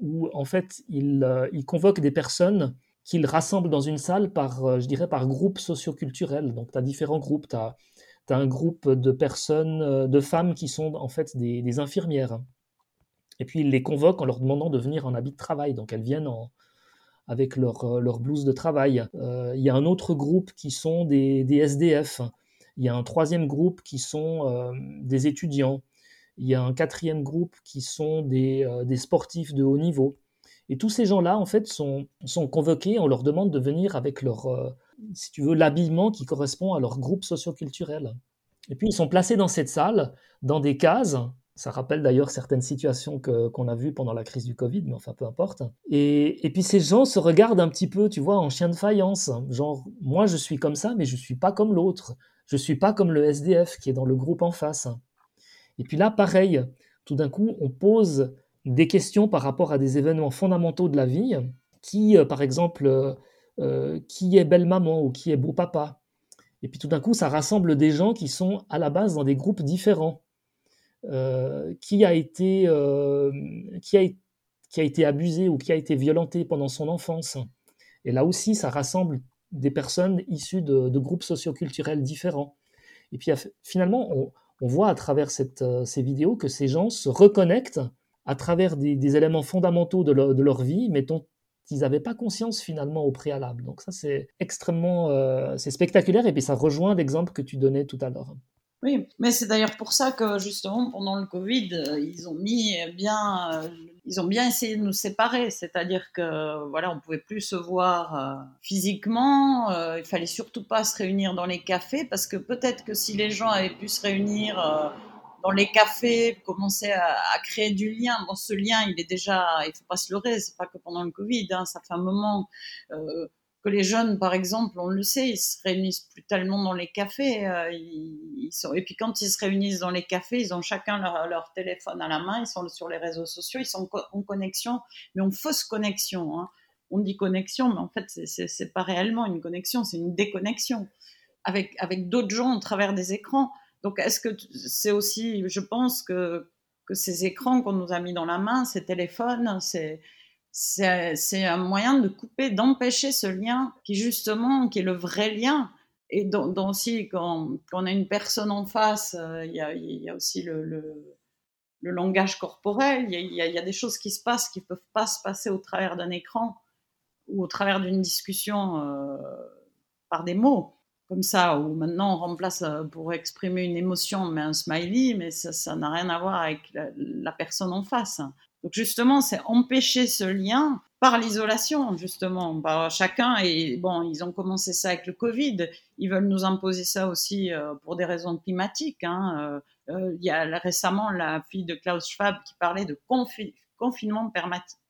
où en fait il, euh, il convoque des personnes qu'il rassemble dans une salle par, euh, je dirais, par groupe socioculturel. Donc tu as différents groupes. Tu tu un groupe de personnes, euh, de femmes qui sont en fait des, infirmières. Et puis il les convoque en leur demandant de venir en habit de travail. Donc elles viennent avec leur, euh, leur, blouse de travail. Euh, il y a un autre groupe qui sont des, SDF. Il y a un troisième groupe qui sont des étudiants. Il y a un quatrième groupe qui sont des, des sportifs de haut niveau. Et tous ces gens-là, en fait, sont, convoqués. On leur demande de venir avec leur, si tu veux, l'habillement qui correspond à leur groupe socioculturel. Et puis ils sont placés dans cette salle, dans des cases. Ça rappelle d'ailleurs certaines situations qu'on a vues pendant la crise du Covid, mais enfin peu importe. Et, et, puis ces gens se regardent un petit peu, tu vois, en chien de faïence. Genre, moi je suis comme ça, mais je ne suis pas comme l'autre. Je ne suis pas comme le SDF qui est dans le groupe en face. Et puis là, pareil, tout d'un coup, on pose des questions par rapport à des événements fondamentaux de la vie qui, euh, par exemple, euh, euh, qui est belle maman ou qui est beau papa. Et puis tout d'un coup, ça rassemble des gens qui sont à la base dans des groupes différents. Qui, a été, qui, a, qui a été abusé ou qui a été violenté pendant son enfance. Et là aussi, ça rassemble des personnes issues de, groupes socioculturels différents. Et puis finalement, on, voit à travers ces vidéos que ces gens se reconnectent à travers des, éléments fondamentaux de leur, vie, mais dont qu'ils n'avaient pas conscience finalement au préalable. Donc ça, c'est extrêmement, euh, c'est spectaculaire et puis ça rejoint l'exemple que tu donnais tout à l'heure. Oui, mais c'est d'ailleurs pour ça que justement pendant le Covid, euh, ils ont mis bien, euh, ils ont bien essayé de nous séparer, c'est-à-dire que voilà, on pouvait plus se voir physiquement, il fallait surtout pas se réunir dans les cafés parce que peut-être que si les gens avaient pu se réunir dans les cafés, commencer à, créer du lien. Bon, ce lien, il est déjà, il faut pas se leurrer, c'est pas que pendant le Covid, hein, ça fait un moment euh, que les jeunes, par exemple, on le sait, ils se réunissent plus tellement dans les cafés. Euh, et puis quand ils se réunissent dans les cafés, ils ont chacun leur, téléphone à la main, ils sont sur les réseaux sociaux, ils sont en connexion, mais en fausse connexion. Hein. On dit connexion, mais en fait, c'est pas réellement une connexion, c'est une déconnexion avec, avec d'autres gens au travers des écrans. Donc, est-ce que c'est aussi, je pense que, ces écrans qu'on nous a mis dans la main, ces téléphones, c'est c'est un moyen de couper, d'empêcher ce lien qui justement, qui est le vrai lien. Et donc, aussi, quand, on a une personne en face, euh, il y, a, aussi le, le, langage corporel, il y, y, a des choses qui se passent qui ne peuvent pas se passer au travers d'un écran ou au travers d'une discussion euh, par des mots comme ça, ou maintenant on remplace euh, pour exprimer une émotion, mais un smiley, mais ça n'a rien à voir avec la, personne en face. Donc justement, c'est empêcher ce lien par l'isolation, justement. Bah, chacun, et bon, ils ont commencé ça avec le Covid, ils veulent nous imposer ça aussi euh, pour des raisons climatiques. Hein. Euh, il y a récemment la fille de Klaus Schwab qui parlait de confinement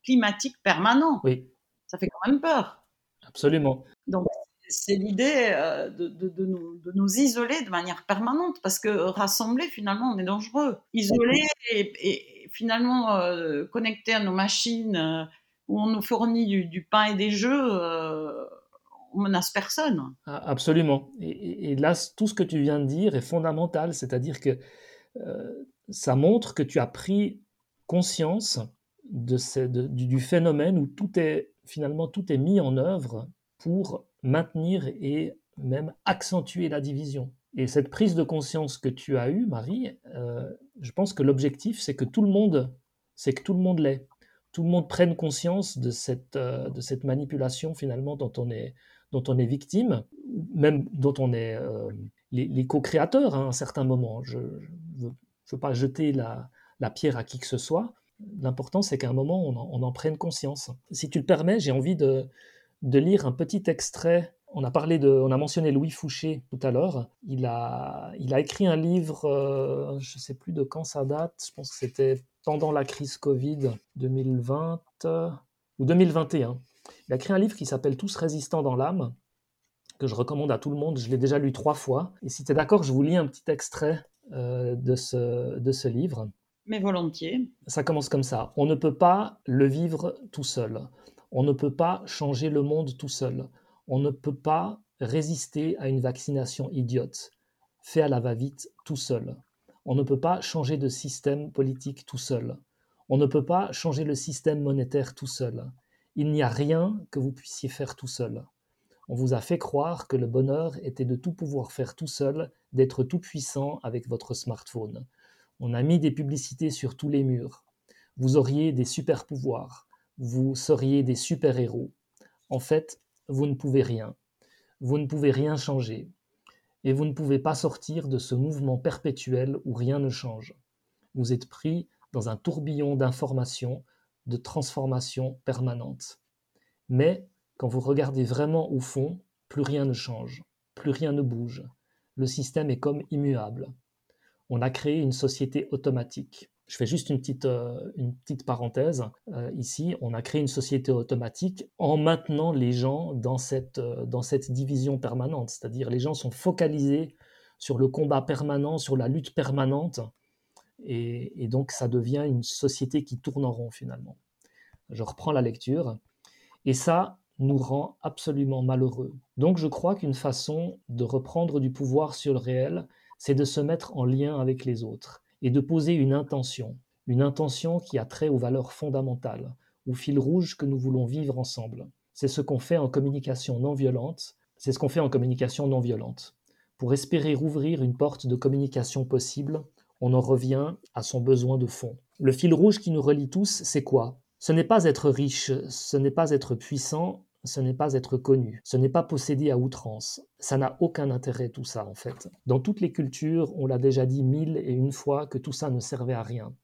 climatique permanent. Oui. Ça fait quand même peur. Absolument. Donc c'est l'idée euh, de, de, nous, isoler de manière permanente, parce que rassembler, finalement, on est dangereux. Isoler et, finalement euh, connecter à nos machines euh, où on nous fournit du, pain et des jeux, on menace personne. Ah, absolument. Et, là, tout ce que tu viens de dire est fondamental, c'est-à-dire que ça montre que tu as pris conscience de, du phénomène où tout est finalement tout est mis en œuvre pour maintenir et même accentuer la division. Et cette prise de conscience que tu as eue, Marie, euh, je pense que l'objectif, c'est que tout le monde, c'est que tout le monde l'ait. Tout le monde prenne conscience de cette, euh, de cette manipulation finalement dont on est, dont on est victime, même dont on est euh, les, co-créateurs hein, à un certain moment. Je ne veux, pas jeter la, la, pierre à qui que ce soit. L'important, c'est qu'à un moment, on en, on en, prenne conscience. Si tu le permets, j'ai envie de, de lire un petit extrait. On a parlé de, on a mentionné Louis Fouché tout à l'heure. Il a, il a écrit un livre, euh, je ne sais plus de quand ça date. Je pense que c'était pendant la crise Covid 2020 ou 2021. Il a écrit un livre qui s'appelle Tous résistants dans l'âme, que je recommande à tout le monde. Je l'ai déjà lu trois fois. Et si tu es d'accord, je vous lis un petit extrait euh, de, ce, de ce livre. Mais volontiers. Ça commence comme ça. On ne peut pas le vivre tout seul. On ne peut pas changer le monde tout seul. On ne peut pas résister à une vaccination idiote, fait à la va-vite tout seul. On ne peut pas changer de système politique tout seul. On ne peut pas changer le système monétaire tout seul. Il n'y a rien que vous puissiez faire tout seul. On vous a fait croire que le bonheur était de tout pouvoir faire tout seul, d'être tout puissant avec votre smartphone. On a mis des publicités sur tous les murs. Vous auriez des super pouvoirs vous seriez des super-héros. En fait, vous ne pouvez rien. Vous ne pouvez rien changer. Et vous ne pouvez pas sortir de ce mouvement perpétuel où rien ne change. Vous êtes pris dans un tourbillon d'informations, de transformations permanentes. Mais quand vous regardez vraiment au fond, plus rien ne change, plus rien ne bouge. Le système est comme immuable. On a créé une société automatique. Je fais juste une petite, euh, une petite parenthèse. Euh, ici, on a créé une société automatique en maintenant les gens dans cette, euh, dans cette division permanente. C'est-à-dire les gens sont focalisés sur le combat permanent, sur la lutte permanente. Et, et, donc, ça devient une société qui tourne en rond finalement. Je reprends la lecture. Et ça nous rend absolument malheureux. Donc, je crois qu'une façon de reprendre du pouvoir sur le réel, c'est de se mettre en lien avec les autres et de poser une intention, une intention qui a trait aux valeurs fondamentales, au fil rouge que nous voulons vivre ensemble. C'est ce qu'on fait en communication non violente, c'est ce qu'on fait en communication non violente. Pour espérer rouvrir une porte de communication possible, on en revient à son besoin de fond. Le fil rouge qui nous relie tous, c'est quoi? Ce n'est pas être riche, ce n'est pas être puissant, ce n'est pas être connu, ce n'est pas posséder à outrance. Ça n'a aucun intérêt tout ça en fait. Dans toutes les cultures, on l'a déjà dit mille et une fois que tout ça ne servait à rien,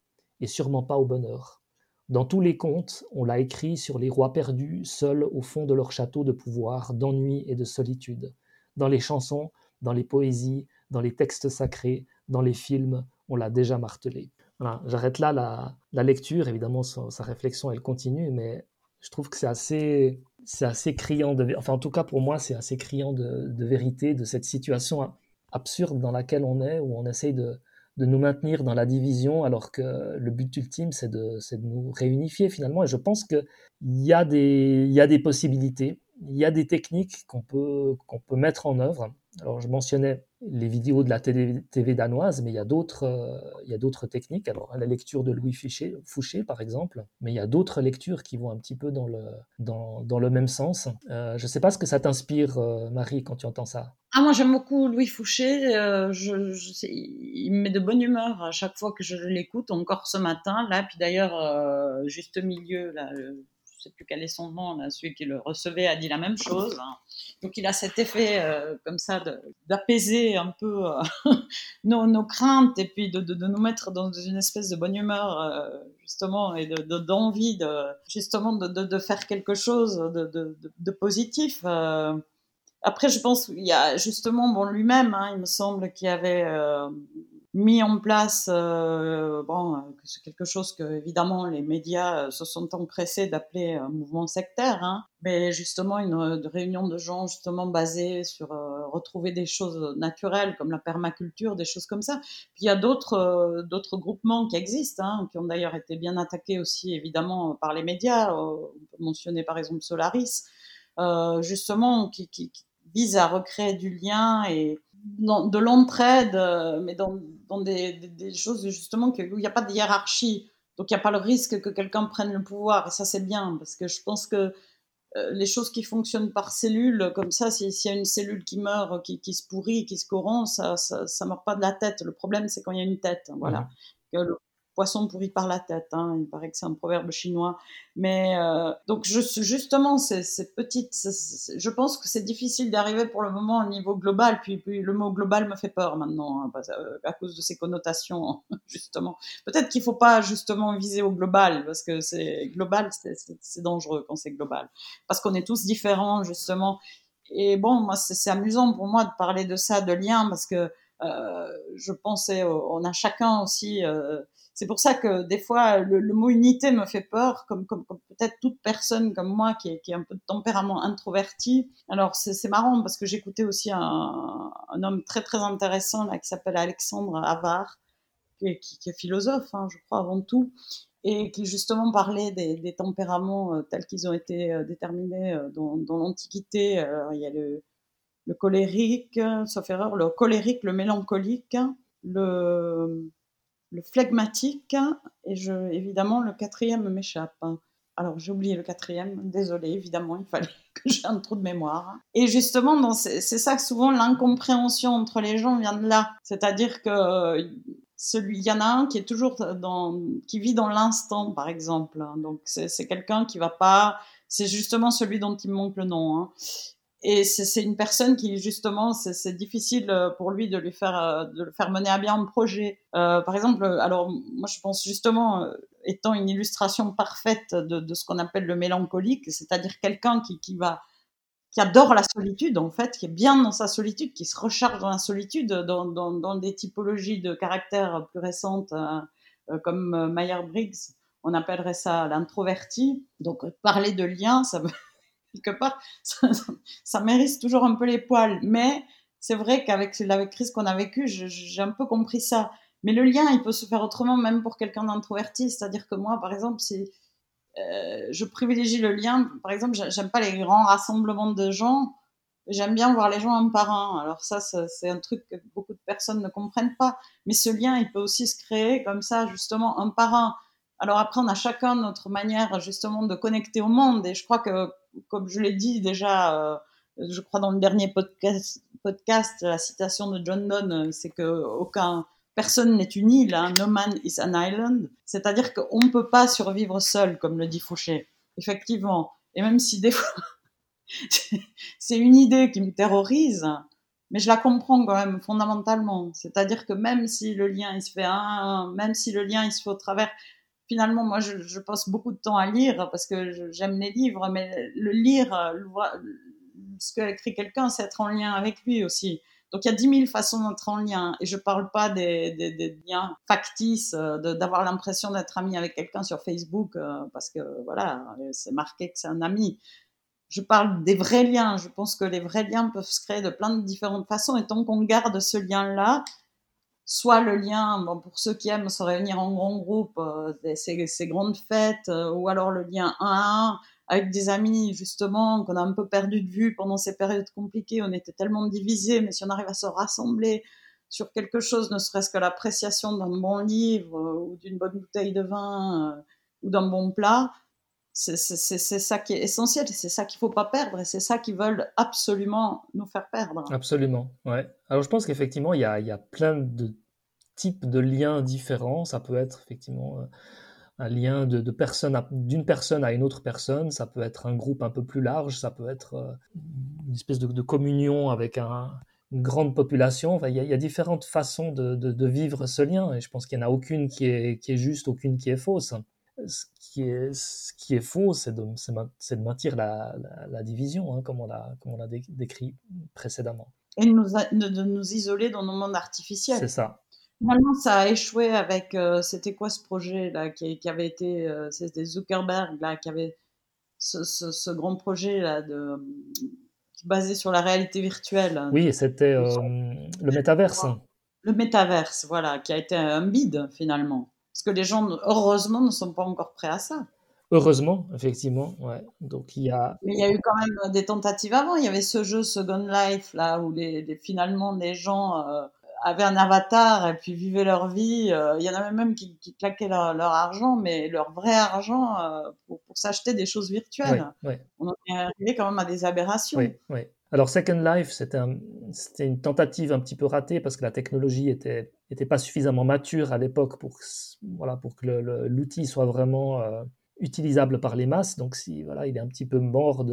et sûrement pas au bonheur. Dans tous les contes, on l'a écrit sur les rois perdus, seuls au fond de leur château de pouvoir, d'ennui et de solitude. Dans les chansons, dans les poésies, dans les textes sacrés, dans les films, on l'a déjà martelé. Voilà, j'arrête là la, lecture, évidemment sa réflexion elle continue, mais je trouve que c'est assez c'est assez criant de, enfin en tout cas pour moi c'est assez criant de, vérité de cette situation absurde dans laquelle on est où on essaye de, nous maintenir dans la division alors que le but ultime c'est de, de, nous réunifier finalement. Et je pense qu'il y, a des, y a des possibilités il y a des techniques qu'on peut, qu'on peut mettre en œuvre. Alors je mentionnais les vidéos de la TV, danoise, mais il y a d'autres il d'autres techniques. Alors, la lecture de Louis Fouché, Fouché par exemple, mais il y a d'autres lectures qui vont un petit peu dans le, dans, dans le même sens. je ne sais pas ce que ça t'inspire, Marie, quand tu entends ça. Ah, moi, j'aime beaucoup Louis Fouché. il me met de bonne humeur à chaque fois que je l'écoute, encore ce matin. Là, puis d'ailleurs, juste au milieu, là, sais plus quel est son nom, celui qui le recevait a dit la même chose. Hein. Donc il a cet effet euh, comme ça d'apaiser un peu euh, nos, craintes et puis de, nous mettre dans une espèce de bonne humeur euh, justement et d'envie de, justement de, faire quelque chose de, positif. après, je pense qu'il y a justement bon lui-même, hein, il me semble qu'il avait mis en place, euh, bon, euh, c'est quelque chose que évidemment les médias euh, se sont empressés d'appeler un mouvement sectaire, hein, mais justement une, réunion de gens justement basée sur retrouver des choses naturelles comme la permaculture, des choses comme ça. Puis il y a d'autres d'autres groupements qui existent, hein, qui ont d'ailleurs été bien attaqués aussi évidemment par les médias. on peut mentionner par exemple Solaris, justement qui, qui, qui vise à recréer du lien et de l'entraide, euh, mais dans, dans des, des, choses justement où il n'y a pas de hiérarchie. Donc il n'y a pas le risque que quelqu'un prenne le pouvoir. Et ça, c'est bien, parce que je pense que euh, les choses qui fonctionnent par cellules, comme ça, s'il y a une cellule qui meurt, qui, qui se pourrit, qui se corrompt, ça, ça, ça meurt pas de la tête. Le problème, c'est quand il y a une tête. Voilà. Mmh poisson pourri par la tête. Hein. Il paraît que c'est un proverbe chinois. Mais euh, donc je, justement, ces, petites, je pense que c'est difficile d'arriver pour le moment au niveau global. Puis, puis le mot global me fait peur maintenant hein, euh, à cause de ses connotations justement. Peut-être qu'il faut pas justement viser au global parce que c'est global, c'est dangereux quand c'est global parce qu'on est tous différents justement. Et bon, moi c'est amusant pour moi de parler de ça, de lien parce que euh, je pensais, on a chacun aussi euh, c'est pour ça que des fois, le, mot unité me fait peur, comme, comme, peut-être toute personne comme moi qui est, qui est, un peu de tempérament introverti. Alors, c'est marrant parce que j'écoutais aussi un, un, homme très, très intéressant là, qui s'appelle Alexandre Havard, qui est, philosophe, hein, je crois, avant tout, et qui justement parlait des, tempéraments euh, tels qu'ils ont été euh, déterminés euh, dans, l'Antiquité. il y a le, le colérique, sauf erreur, le colérique, le mélancolique, le le phlegmatique et je, évidemment le quatrième m'échappe. Alors j'ai oublié le quatrième, désolé, évidemment, il fallait que j'ai un trou de mémoire. Et justement, c'est ça souvent l'incompréhension entre les gens vient de là. C'est-à-dire que celui, il y en a un qui est toujours dans, qui vit dans l'instant, par exemple. Donc c'est quelqu'un qui va pas, c'est justement celui dont il manque le nom. Hein. Et c'est une personne qui, justement, c'est difficile euh, pour lui de lui faire, euh, de le faire mener à bien un projet. Euh, par exemple, alors, moi, je pense justement, étant une illustration parfaite de, ce qu'on appelle le mélancolique, c'est-à-dire quelqu'un qui, qui va, qui adore la solitude, en fait, qui est bien dans sa solitude, qui se recharge dans la solitude, dans, dans, des typologies de caractère plus récentes, comme Meyer-Briggs, on appellerait ça l'introverti. Donc, parler de lien, ça veut quelque part, ça, ça, mérite toujours un peu les poils. Mais c'est vrai qu'avec la crise qu'on a vécue, j'ai un peu compris ça. Mais le lien, il peut se faire autrement, même pour quelqu'un d'introverti. C'est-à-dire que moi, par exemple, si euh, je privilégie le lien, par exemple, j'aime pas les grands rassemblements de gens. J'aime bien voir les gens un par un. Alors ça, c'est un truc que beaucoup de personnes ne comprennent pas. Mais ce lien, il peut aussi se créer comme ça, justement, un par un. Alors après, on a chacun notre manière, justement, de connecter au monde. Et je crois que comme je l'ai dit déjà, euh, je crois dans le dernier podcast, la citation de John Donne, euh, c'est que aucun personne n'est une île, hein, no man is an island. C'est-à-dire qu'on ne peut pas survivre seul, comme le dit Fouché. Effectivement. Et même si des fois, c'est une idée qui me terrorise, mais je la comprends quand même fondamentalement. C'est-à-dire que même si le lien il se fait un, même si le lien il se fait au travers, finalement, moi, je, passe beaucoup de temps à lire parce que j'aime les livres, mais le lire, ce qu'a écrit quelqu'un, c'est être en lien avec lui aussi. Donc il y a dix mille façons d'être en lien. Et je parle pas des, des, liens factices, euh, d'avoir l'impression d'être ami avec quelqu'un sur Facebook, euh, parce que voilà, c'est marqué que c'est un ami. Je parle des vrais liens. Je pense que les vrais liens peuvent se créer de plein de différentes façons. Et tant qu'on garde ce lien-là, soit le lien, bon, pour ceux qui aiment se réunir en grand groupe, ces, ces, grandes fêtes, ou alors le lien un à un avec des amis justement qu'on a un peu perdu de vue pendant ces périodes compliquées. On était tellement divisés, mais si on arrive à se rassembler sur quelque chose, ne serait-ce que l'appréciation d'un bon livre ou d'une bonne bouteille de vin ou d'un bon plat, c'est ça qui est essentiel, c'est ça qu'il faut pas perdre et c'est ça qu'ils veulent absolument nous faire perdre. Absolument, ouais. Alors je pense qu'effectivement, il y a, plein de types de liens différents. Ça peut être effectivement euh, un lien de, personne d'une personne à une autre personne, ça peut être un groupe un peu plus large, ça peut être euh, une espèce de, communion avec un, une grande population. Enfin, il, y a, différentes façons de, vivre ce lien et je pense qu'il n'y en a aucune qui est juste, aucune qui est fausse ce qui est, ce qui est faux, c'est de, de, maintenir la, la, la division, hein, comme on l'a décrit précédemment. Et de nous, de nous, isoler dans nos mondes artificiels. C'est ça. Finalement, ça a échoué avec. Euh, c'était quoi ce projet là qui, qui avait été. Euh, c'était Zuckerberg là qui avait ce, ce, ce, grand projet là de basé sur la réalité virtuelle. Oui, c'était euh, le métaverse. Le métaverse, voilà, qui a été un bide finalement. Parce que les gens, heureusement, ne sont pas encore prêts à ça. Heureusement, effectivement, ouais. Donc il y a. Mais il y a eu quand même des tentatives avant. Il y avait ce jeu Second Life là où les, finalement les gens euh, avaient un avatar et puis vivaient leur vie. Euh, il y en avait même qui, claquaient leur, argent, mais leur vrai argent euh, pour, s'acheter des choses virtuelles. On en est arrivé quand même à des aberrations. Oui. Alors Second Life, c'était une tentative un petit peu ratée parce que la technologie était, était pas suffisamment mature à l'époque pour, que l'outil soit vraiment euh, utilisable par les masses. Donc si, voilà, il est un petit peu mort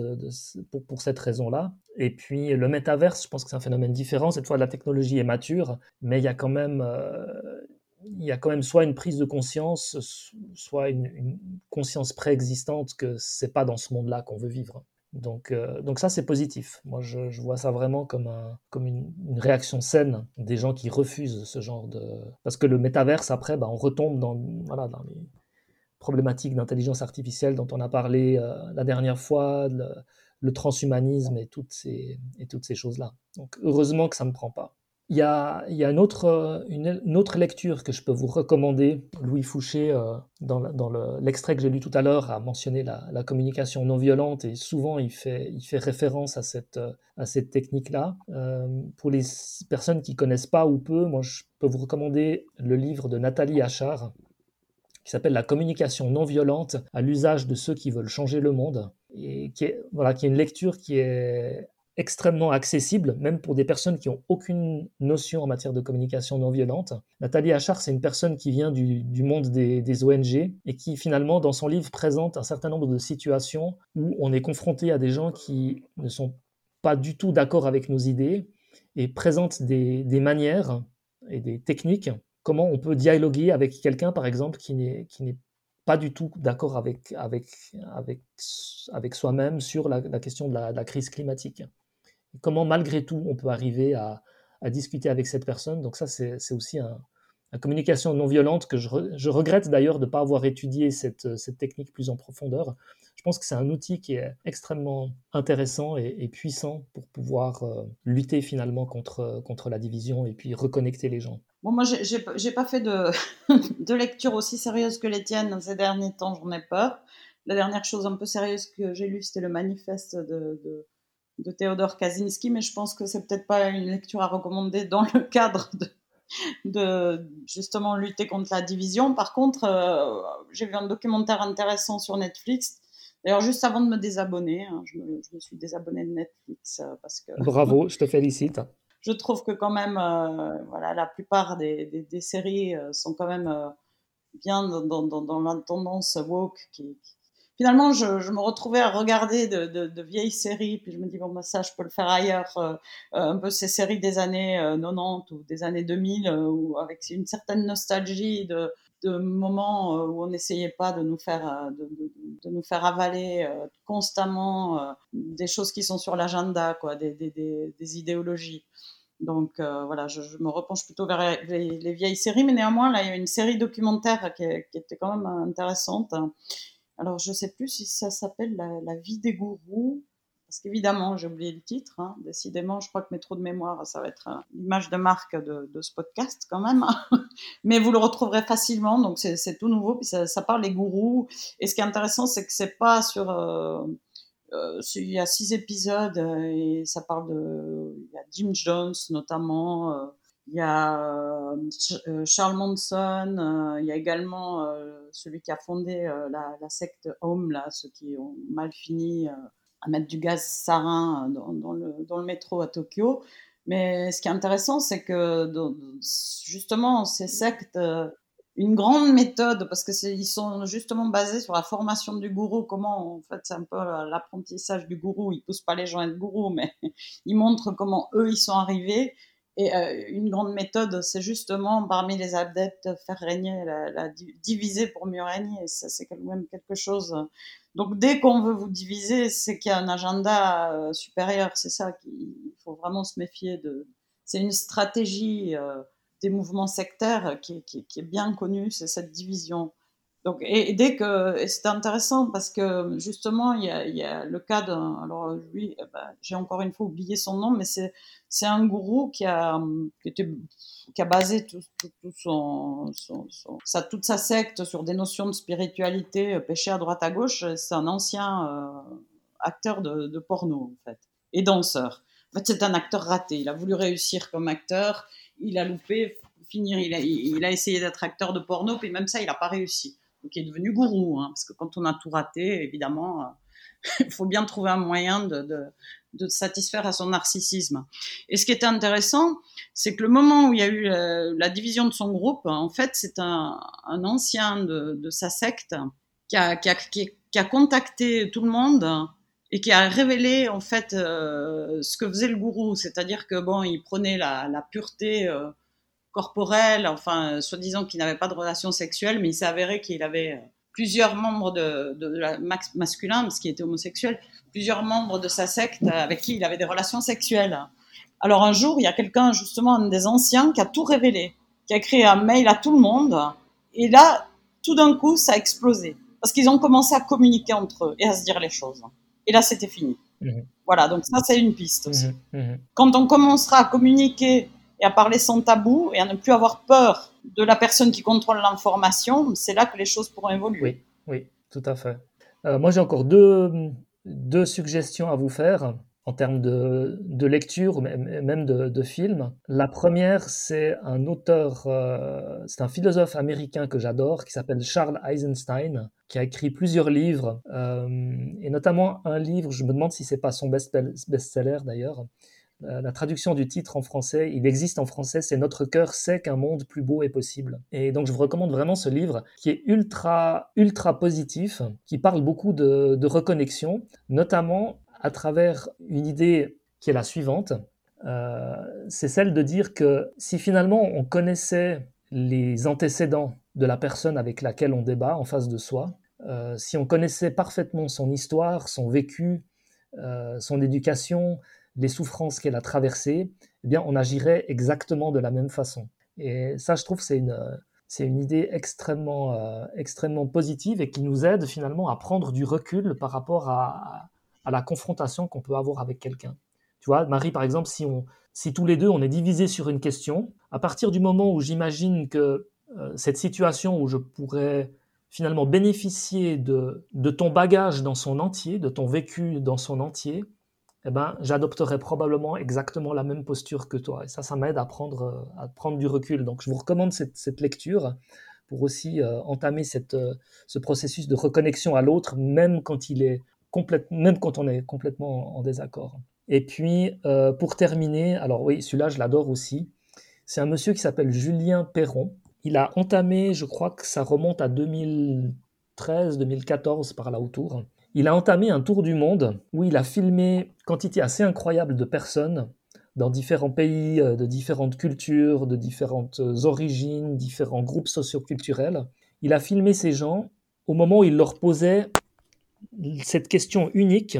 pour, cette raison-là. Et puis le métaverse, je pense que c'est un phénomène différent. Cette fois, la technologie est mature, mais il y a quand même... Euh, soit une prise de conscience, soit une, une conscience préexistante que c'est pas dans ce monde-là qu'on veut vivre. Donc, euh, donc ça, c'est positif. Moi, je, vois ça vraiment comme, un, comme une, réaction saine des gens qui refusent ce genre de... Parce que le métaverse, après, bah, on retombe dans, voilà, dans les problématiques d'intelligence artificielle dont on a parlé euh, la dernière fois, le, le transhumanisme et toutes ces, et toutes ces choses-là. Donc, heureusement que ça ne prend pas. Il y a, une, autre, lecture que je peux vous recommander. Louis Fouché, euh, dans, l'extrait que j'ai lu tout à l'heure, a mentionné la, communication non violente et souvent il fait, référence à cette, à cette technique-là. Euh, pour les personnes qui connaissent pas ou peu, moi je peux vous recommander le livre de Nathalie Achard qui s'appelle La communication non violente à l'usage de ceux qui veulent changer le monde et qui est, voilà, qui est une lecture qui est extrêmement accessible, même pour des personnes qui n'ont aucune notion en matière de communication non violente. Nathalie Achard, c'est une personne qui vient du, monde des, ONG et qui finalement, dans son livre, présente un certain nombre de situations où on est confronté à des gens qui ne sont pas du tout d'accord avec nos idées et présente des, manières et des techniques, comment on peut dialoguer avec quelqu'un, par exemple, qui n'est pas du tout d'accord avec, soi-même sur la, question de la, crise climatique comment malgré tout on peut arriver à, discuter avec cette personne. Donc ça, c'est aussi un, une communication non violente que je, regrette d'ailleurs de ne pas avoir étudié cette, technique plus en profondeur. Je pense que c'est un outil qui est extrêmement intéressant et, puissant pour pouvoir euh, lutter finalement contre, la division et puis reconnecter les gens. Bon, moi, j'ai pas fait de, lecture aussi sérieuse que les tiennes ces derniers temps, j'en ai peur. La dernière chose un peu sérieuse que j'ai lue, c'était le manifeste de Théodore Kaczynski, mais je pense que c'est peut-être pas une lecture à recommander dans le cadre de, de justement lutter contre la division. Par contre, euh, j'ai vu un documentaire intéressant sur Netflix. D'ailleurs, juste avant de me désabonner, hein, je, me, suis désabonné de Netflix euh, parce que. Bravo, je te félicite. Je trouve que quand même, euh, voilà, la plupart des, des, séries sont quand même bien dans, dans, dans, la tendance woke qui, finalement, je, me retrouvais à regarder de, vieilles séries, puis je me dis, bon, bah, ça, je peux le faire ailleurs, euh, euh, un peu ces séries des années 90 euh, ou des années 2000, ou avec une certaine nostalgie de, moments où on n'essayait pas de nous faire, avaler constamment des choses qui sont sur l'agenda, des, idéologies. Donc voilà, je, me repenche plutôt vers les, vieilles séries, mais néanmoins, là, il y a une série documentaire qui, qui était quand même intéressante alors, je sais plus si ça s'appelle la, vie des gourous, parce qu'évidemment, j'ai oublié le titre. Hein. Décidément, je crois que mes trous de mémoire, ça va être l'image de marque de, ce podcast quand même. Mais vous le retrouverez facilement, donc c'est tout nouveau. Puis ça, parle des gourous. Et ce qui est intéressant, c'est que c'est pas sur. Euh, euh, il y a six épisodes et ça parle de. Il y a Jim Jones notamment. Euh, il y a Charles Manson, il y a également celui qui a fondé la, secte Home, là, ceux qui ont mal fini à mettre du gaz sarin dans, le, métro à Tokyo. Mais ce qui est intéressant, c'est que justement, ces sectes, euh, une grande méthode, parce que ils sont justement basés sur la formation du gourou. Comment, en fait, c'est un peu l'apprentissage du gourou. Ils poussent pas les gens à être gourous, mais ils montrent comment eux ils sont arrivés. Et euh, une grande méthode, c'est justement parmi les adeptes faire régner, la, diviser pour mieux régner. Ça, c'est quand même quelque chose. Donc, dès qu'on veut vous diviser, c'est qu'il y a un agenda euh, supérieur. C'est ça qu'il faut vraiment se méfier de. C'est une stratégie euh, des mouvements sectaires qui est bien connue, c'est cette division. Donc, et, dès que c'est intéressant parce que justement il y a, le cas d'un alors lui eh ben, j'ai encore une fois oublié son nom mais c'est c'est un gourou qui a qui, était, qui a basé tout, tout, toute sa secte sur des notions de spiritualité euh, péché à droite à gauche. C'est un ancien euh, acteur de, de, porno en fait et danseur. En fait c'est un acteur raté. Il a voulu réussir comme acteur. Il a loupé finir il a, il a essayé d'être acteur de porno puis même ça il n'a pas réussi qui est devenu gourou, hein, parce que quand on a tout raté, évidemment, euh, il faut bien trouver un moyen de, de, de, satisfaire à son narcissisme. Et ce qui était intéressant, c'est que le moment où il y a eu euh, la, division de son groupe, en fait, c'est un, un, ancien de, de, sa secte qui a, qui, a, qui, a, contacté tout le monde et qui a révélé en fait euh, ce que faisait le gourou, c'est-à-dire que bon, il prenait la, la pureté corporel, enfin, soi-disant qu'il n'avait pas de relation sexuelle, mais il s'est avéré qu'il avait euh, plusieurs membres de, de, la masculin, parce qu'il était homosexuel, plusieurs membres de sa secte avec qui il avait des relations sexuelles. Alors un jour, il y a quelqu'un, justement, un des anciens, qui a tout révélé, qui a écrit un mail à tout le monde, et là, tout d'un coup, ça a explosé, parce qu'ils ont commencé à communiquer entre eux et à se dire les choses. Et là, c'était fini. Mmh. Voilà, donc ça, c'est une piste aussi. Mmh. Mmh. Quand on commencera à communiquer et à parler sans tabou et à ne plus avoir peur de la personne qui contrôle l'information, c'est là que les choses pourront évoluer. Oui, oui, tout à fait. Euh, moi, j'ai encore deux, deux suggestions à vous faire en termes de, de lecture, même de, de film. La première, c'est un auteur, euh, c'est un philosophe américain que j'adore, qui s'appelle Charles Eisenstein, qui a écrit plusieurs livres, euh, et notamment un livre, je me demande si c'est pas son best-seller d'ailleurs, la traduction du titre en français, il existe en français, c'est Notre cœur sait qu'un monde plus beau est possible. Et donc je vous recommande vraiment ce livre qui est ultra, ultra positif, qui parle beaucoup de, reconnexion, notamment à travers une idée qui est la suivante. Euh, c'est celle de dire que si finalement on connaissait les antécédents de la personne avec laquelle on débat en face de soi, euh, si on connaissait parfaitement son histoire, son vécu, son éducation, les souffrances qu'elle a traversées, eh bien, on agirait exactement de la même façon. Et ça, je trouve, c'est une, c'est une idée extrêmement, euh, extrêmement positive et qui nous aide finalement à prendre du recul par rapport à, à la confrontation qu'on peut avoir avec quelqu'un. Tu vois, Marie, par exemple, si, on, si tous les deux, on est divisés sur une question, à partir du moment où j'imagine que euh, cette situation où je pourrais finalement bénéficier de, de ton bagage dans son entier, de ton vécu dans son entier, eh ben, j'adopterai probablement exactement la même posture que toi. Et ça, ça m'aide à prendre, à prendre du recul. Donc, je vous recommande cette, cette lecture pour aussi euh, entamer cette, euh, ce processus de reconnexion à l'autre, même quand il est même quand on est complètement en, désaccord. Et puis, euh, pour terminer, alors oui, celui-là, je l'adore aussi. C'est un monsieur qui s'appelle Julien Perron. Il a entamé, je crois que ça remonte à 2013, 2014 par là autour. Il a entamé un tour du monde où il a filmé quantité assez incroyable de personnes dans différents pays, euh, de différentes cultures, de différentes euh, origines, différents groupes socioculturels. Il a filmé ces gens au moment où il leur posait cette question unique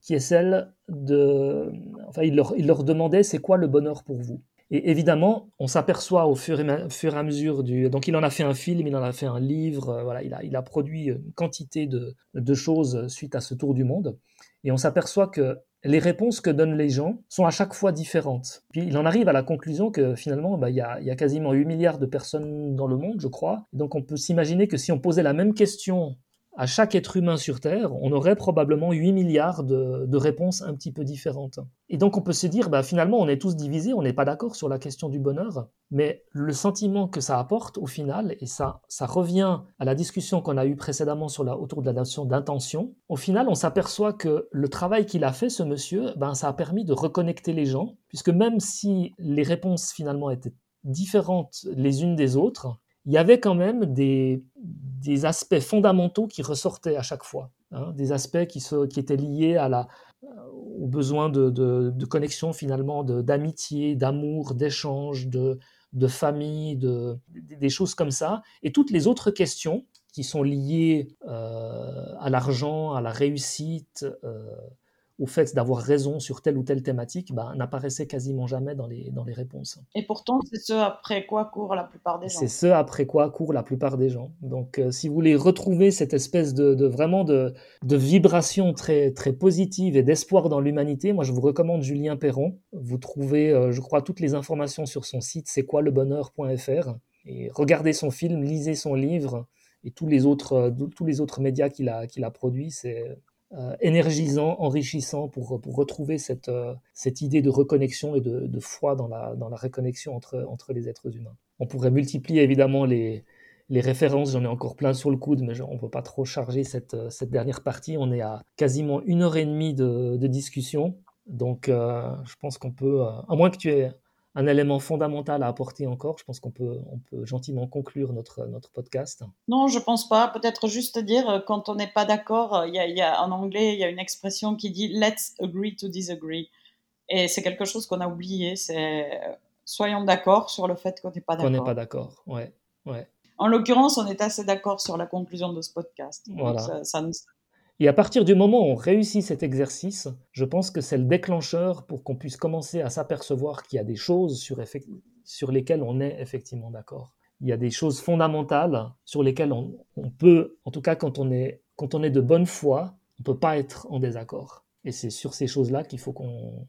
qui est celle de... Enfin, il leur, il leur demandait c'est quoi le bonheur pour vous? Et évidemment, on s'aperçoit au fur et, à mesure du... Donc il en a fait un film, il en a fait un livre, euh, voilà, il a, produit une quantité de, de choses suite à ce tour du monde. Et on s'aperçoit que les réponses que donnent les gens sont à chaque fois différentes. Puis il en arrive à la conclusion que finalement, bah, il y, a, y, a, quasiment 8 milliards de personnes dans le monde, je crois. Donc on peut s'imaginer que si on posait la même question à chaque être humain sur Terre, on aurait probablement 8 milliards de, réponses un petit peu différentes. Et donc on peut se dire, bah, finalement, on est tous divisés, on n'est pas d'accord sur la question du bonheur, mais le sentiment que ça apporte au final, et ça, ça revient à la discussion qu'on a eue précédemment autour de la notion d'intention, au final, on s'aperçoit que le travail qu'il a fait, ce monsieur, ben, ça a permis de reconnecter les gens, puisque même si les réponses finalement étaient différentes les unes des autres, il y avait quand même des, des aspects fondamentaux qui ressortaient à chaque fois, hein, des aspects qui, qui étaient liés à la, au besoin de, de, connexion finalement, d'amitié, d'amour, d'échange, de, de famille, de, des choses comme ça, et toutes les autres questions qui sont liées euh, à l'argent, à la réussite, euh, au fait d'avoir raison sur telle ou telle thématique bah, n'apparaissait quasiment jamais dans les, dans les réponses. Et pourtant, c'est ce après quoi courent la plupart des gens. C'est ce après quoi courent la plupart des gens. Donc, euh, si vous voulez retrouver cette espèce de, de vraiment de, de, vibration très, très positive et d'espoir dans l'humanité, moi, je vous recommande Julien Perron. Vous trouvez, euh, je crois, toutes les informations sur son site c'est quoi le bonheur.fr. Et regardez son film, lisez son livre et tous les autres, euh, tous les autres médias qu'il a, qu'il a produits. C'est euh, énergisant, enrichissant pour, pour retrouver cette, euh, cette idée de reconnexion et de, de, foi dans la, dans la reconnexion entre, entre les êtres humains. On pourrait multiplier évidemment les, les références, j'en ai encore plein sur le coude, mais on ne peut pas trop charger cette, euh, cette, dernière partie. On est à quasiment une heure et demie de, de discussion. Donc, je pense qu'on peut, à moins que tu aies un élément fondamental à apporter encore. Je pense qu'on peut, on peut gentiment conclure notre, notre podcast. Non, je pense pas. Peut-être juste dire, euh, quand on n'est pas d'accord, euh, il y, a, en anglais, il y a une expression qui dit Let's agree to disagree. Et c'est quelque chose qu'on a oublié. C'est euh, soyons d'accord sur le fait qu'on n'est pas d'accord. On n'est pas d'accord, ouais. ouais. En l'occurrence, on est assez d'accord sur la conclusion de ce podcast. Voilà. Ça, ça, et à partir du moment où on réussit cet exercice, je pense que c'est le déclencheur pour qu'on puisse commencer à s'apercevoir qu'il y a des choses sur, lesquelles on est effectivement d'accord. Il y a des choses fondamentales sur lesquelles on, peut, en tout cas quand on est, quand on est de bonne foi, on ne peut pas être en désaccord. Et c'est sur ces choses-là qu'il faut qu'on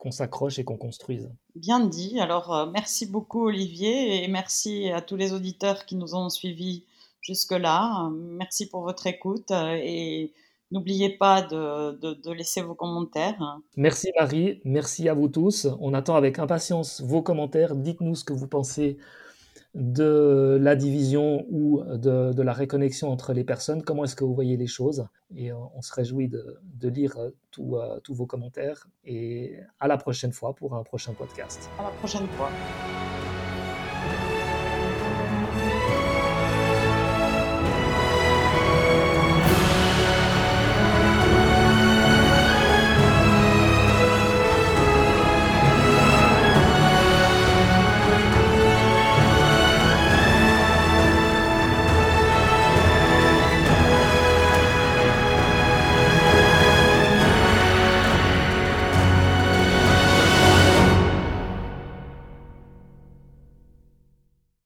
qu'on s'accroche et qu'on construise. Bien dit. Alors, euh, merci beaucoup Olivier et merci à tous les auditeurs qui nous ont suivis jusque-là. Merci pour votre écoute euh, et n'oubliez pas de, laisser vos commentaires. Merci Marie, merci à vous tous. On attend avec impatience vos commentaires. Dites-nous ce que vous pensez de la division ou de, la réconnexion entre les personnes. Comment est-ce que vous voyez les choses? Et euh, on se réjouit de, lire euh, tous vos commentaires. Et à la prochaine fois pour un prochain podcast. À la prochaine fois.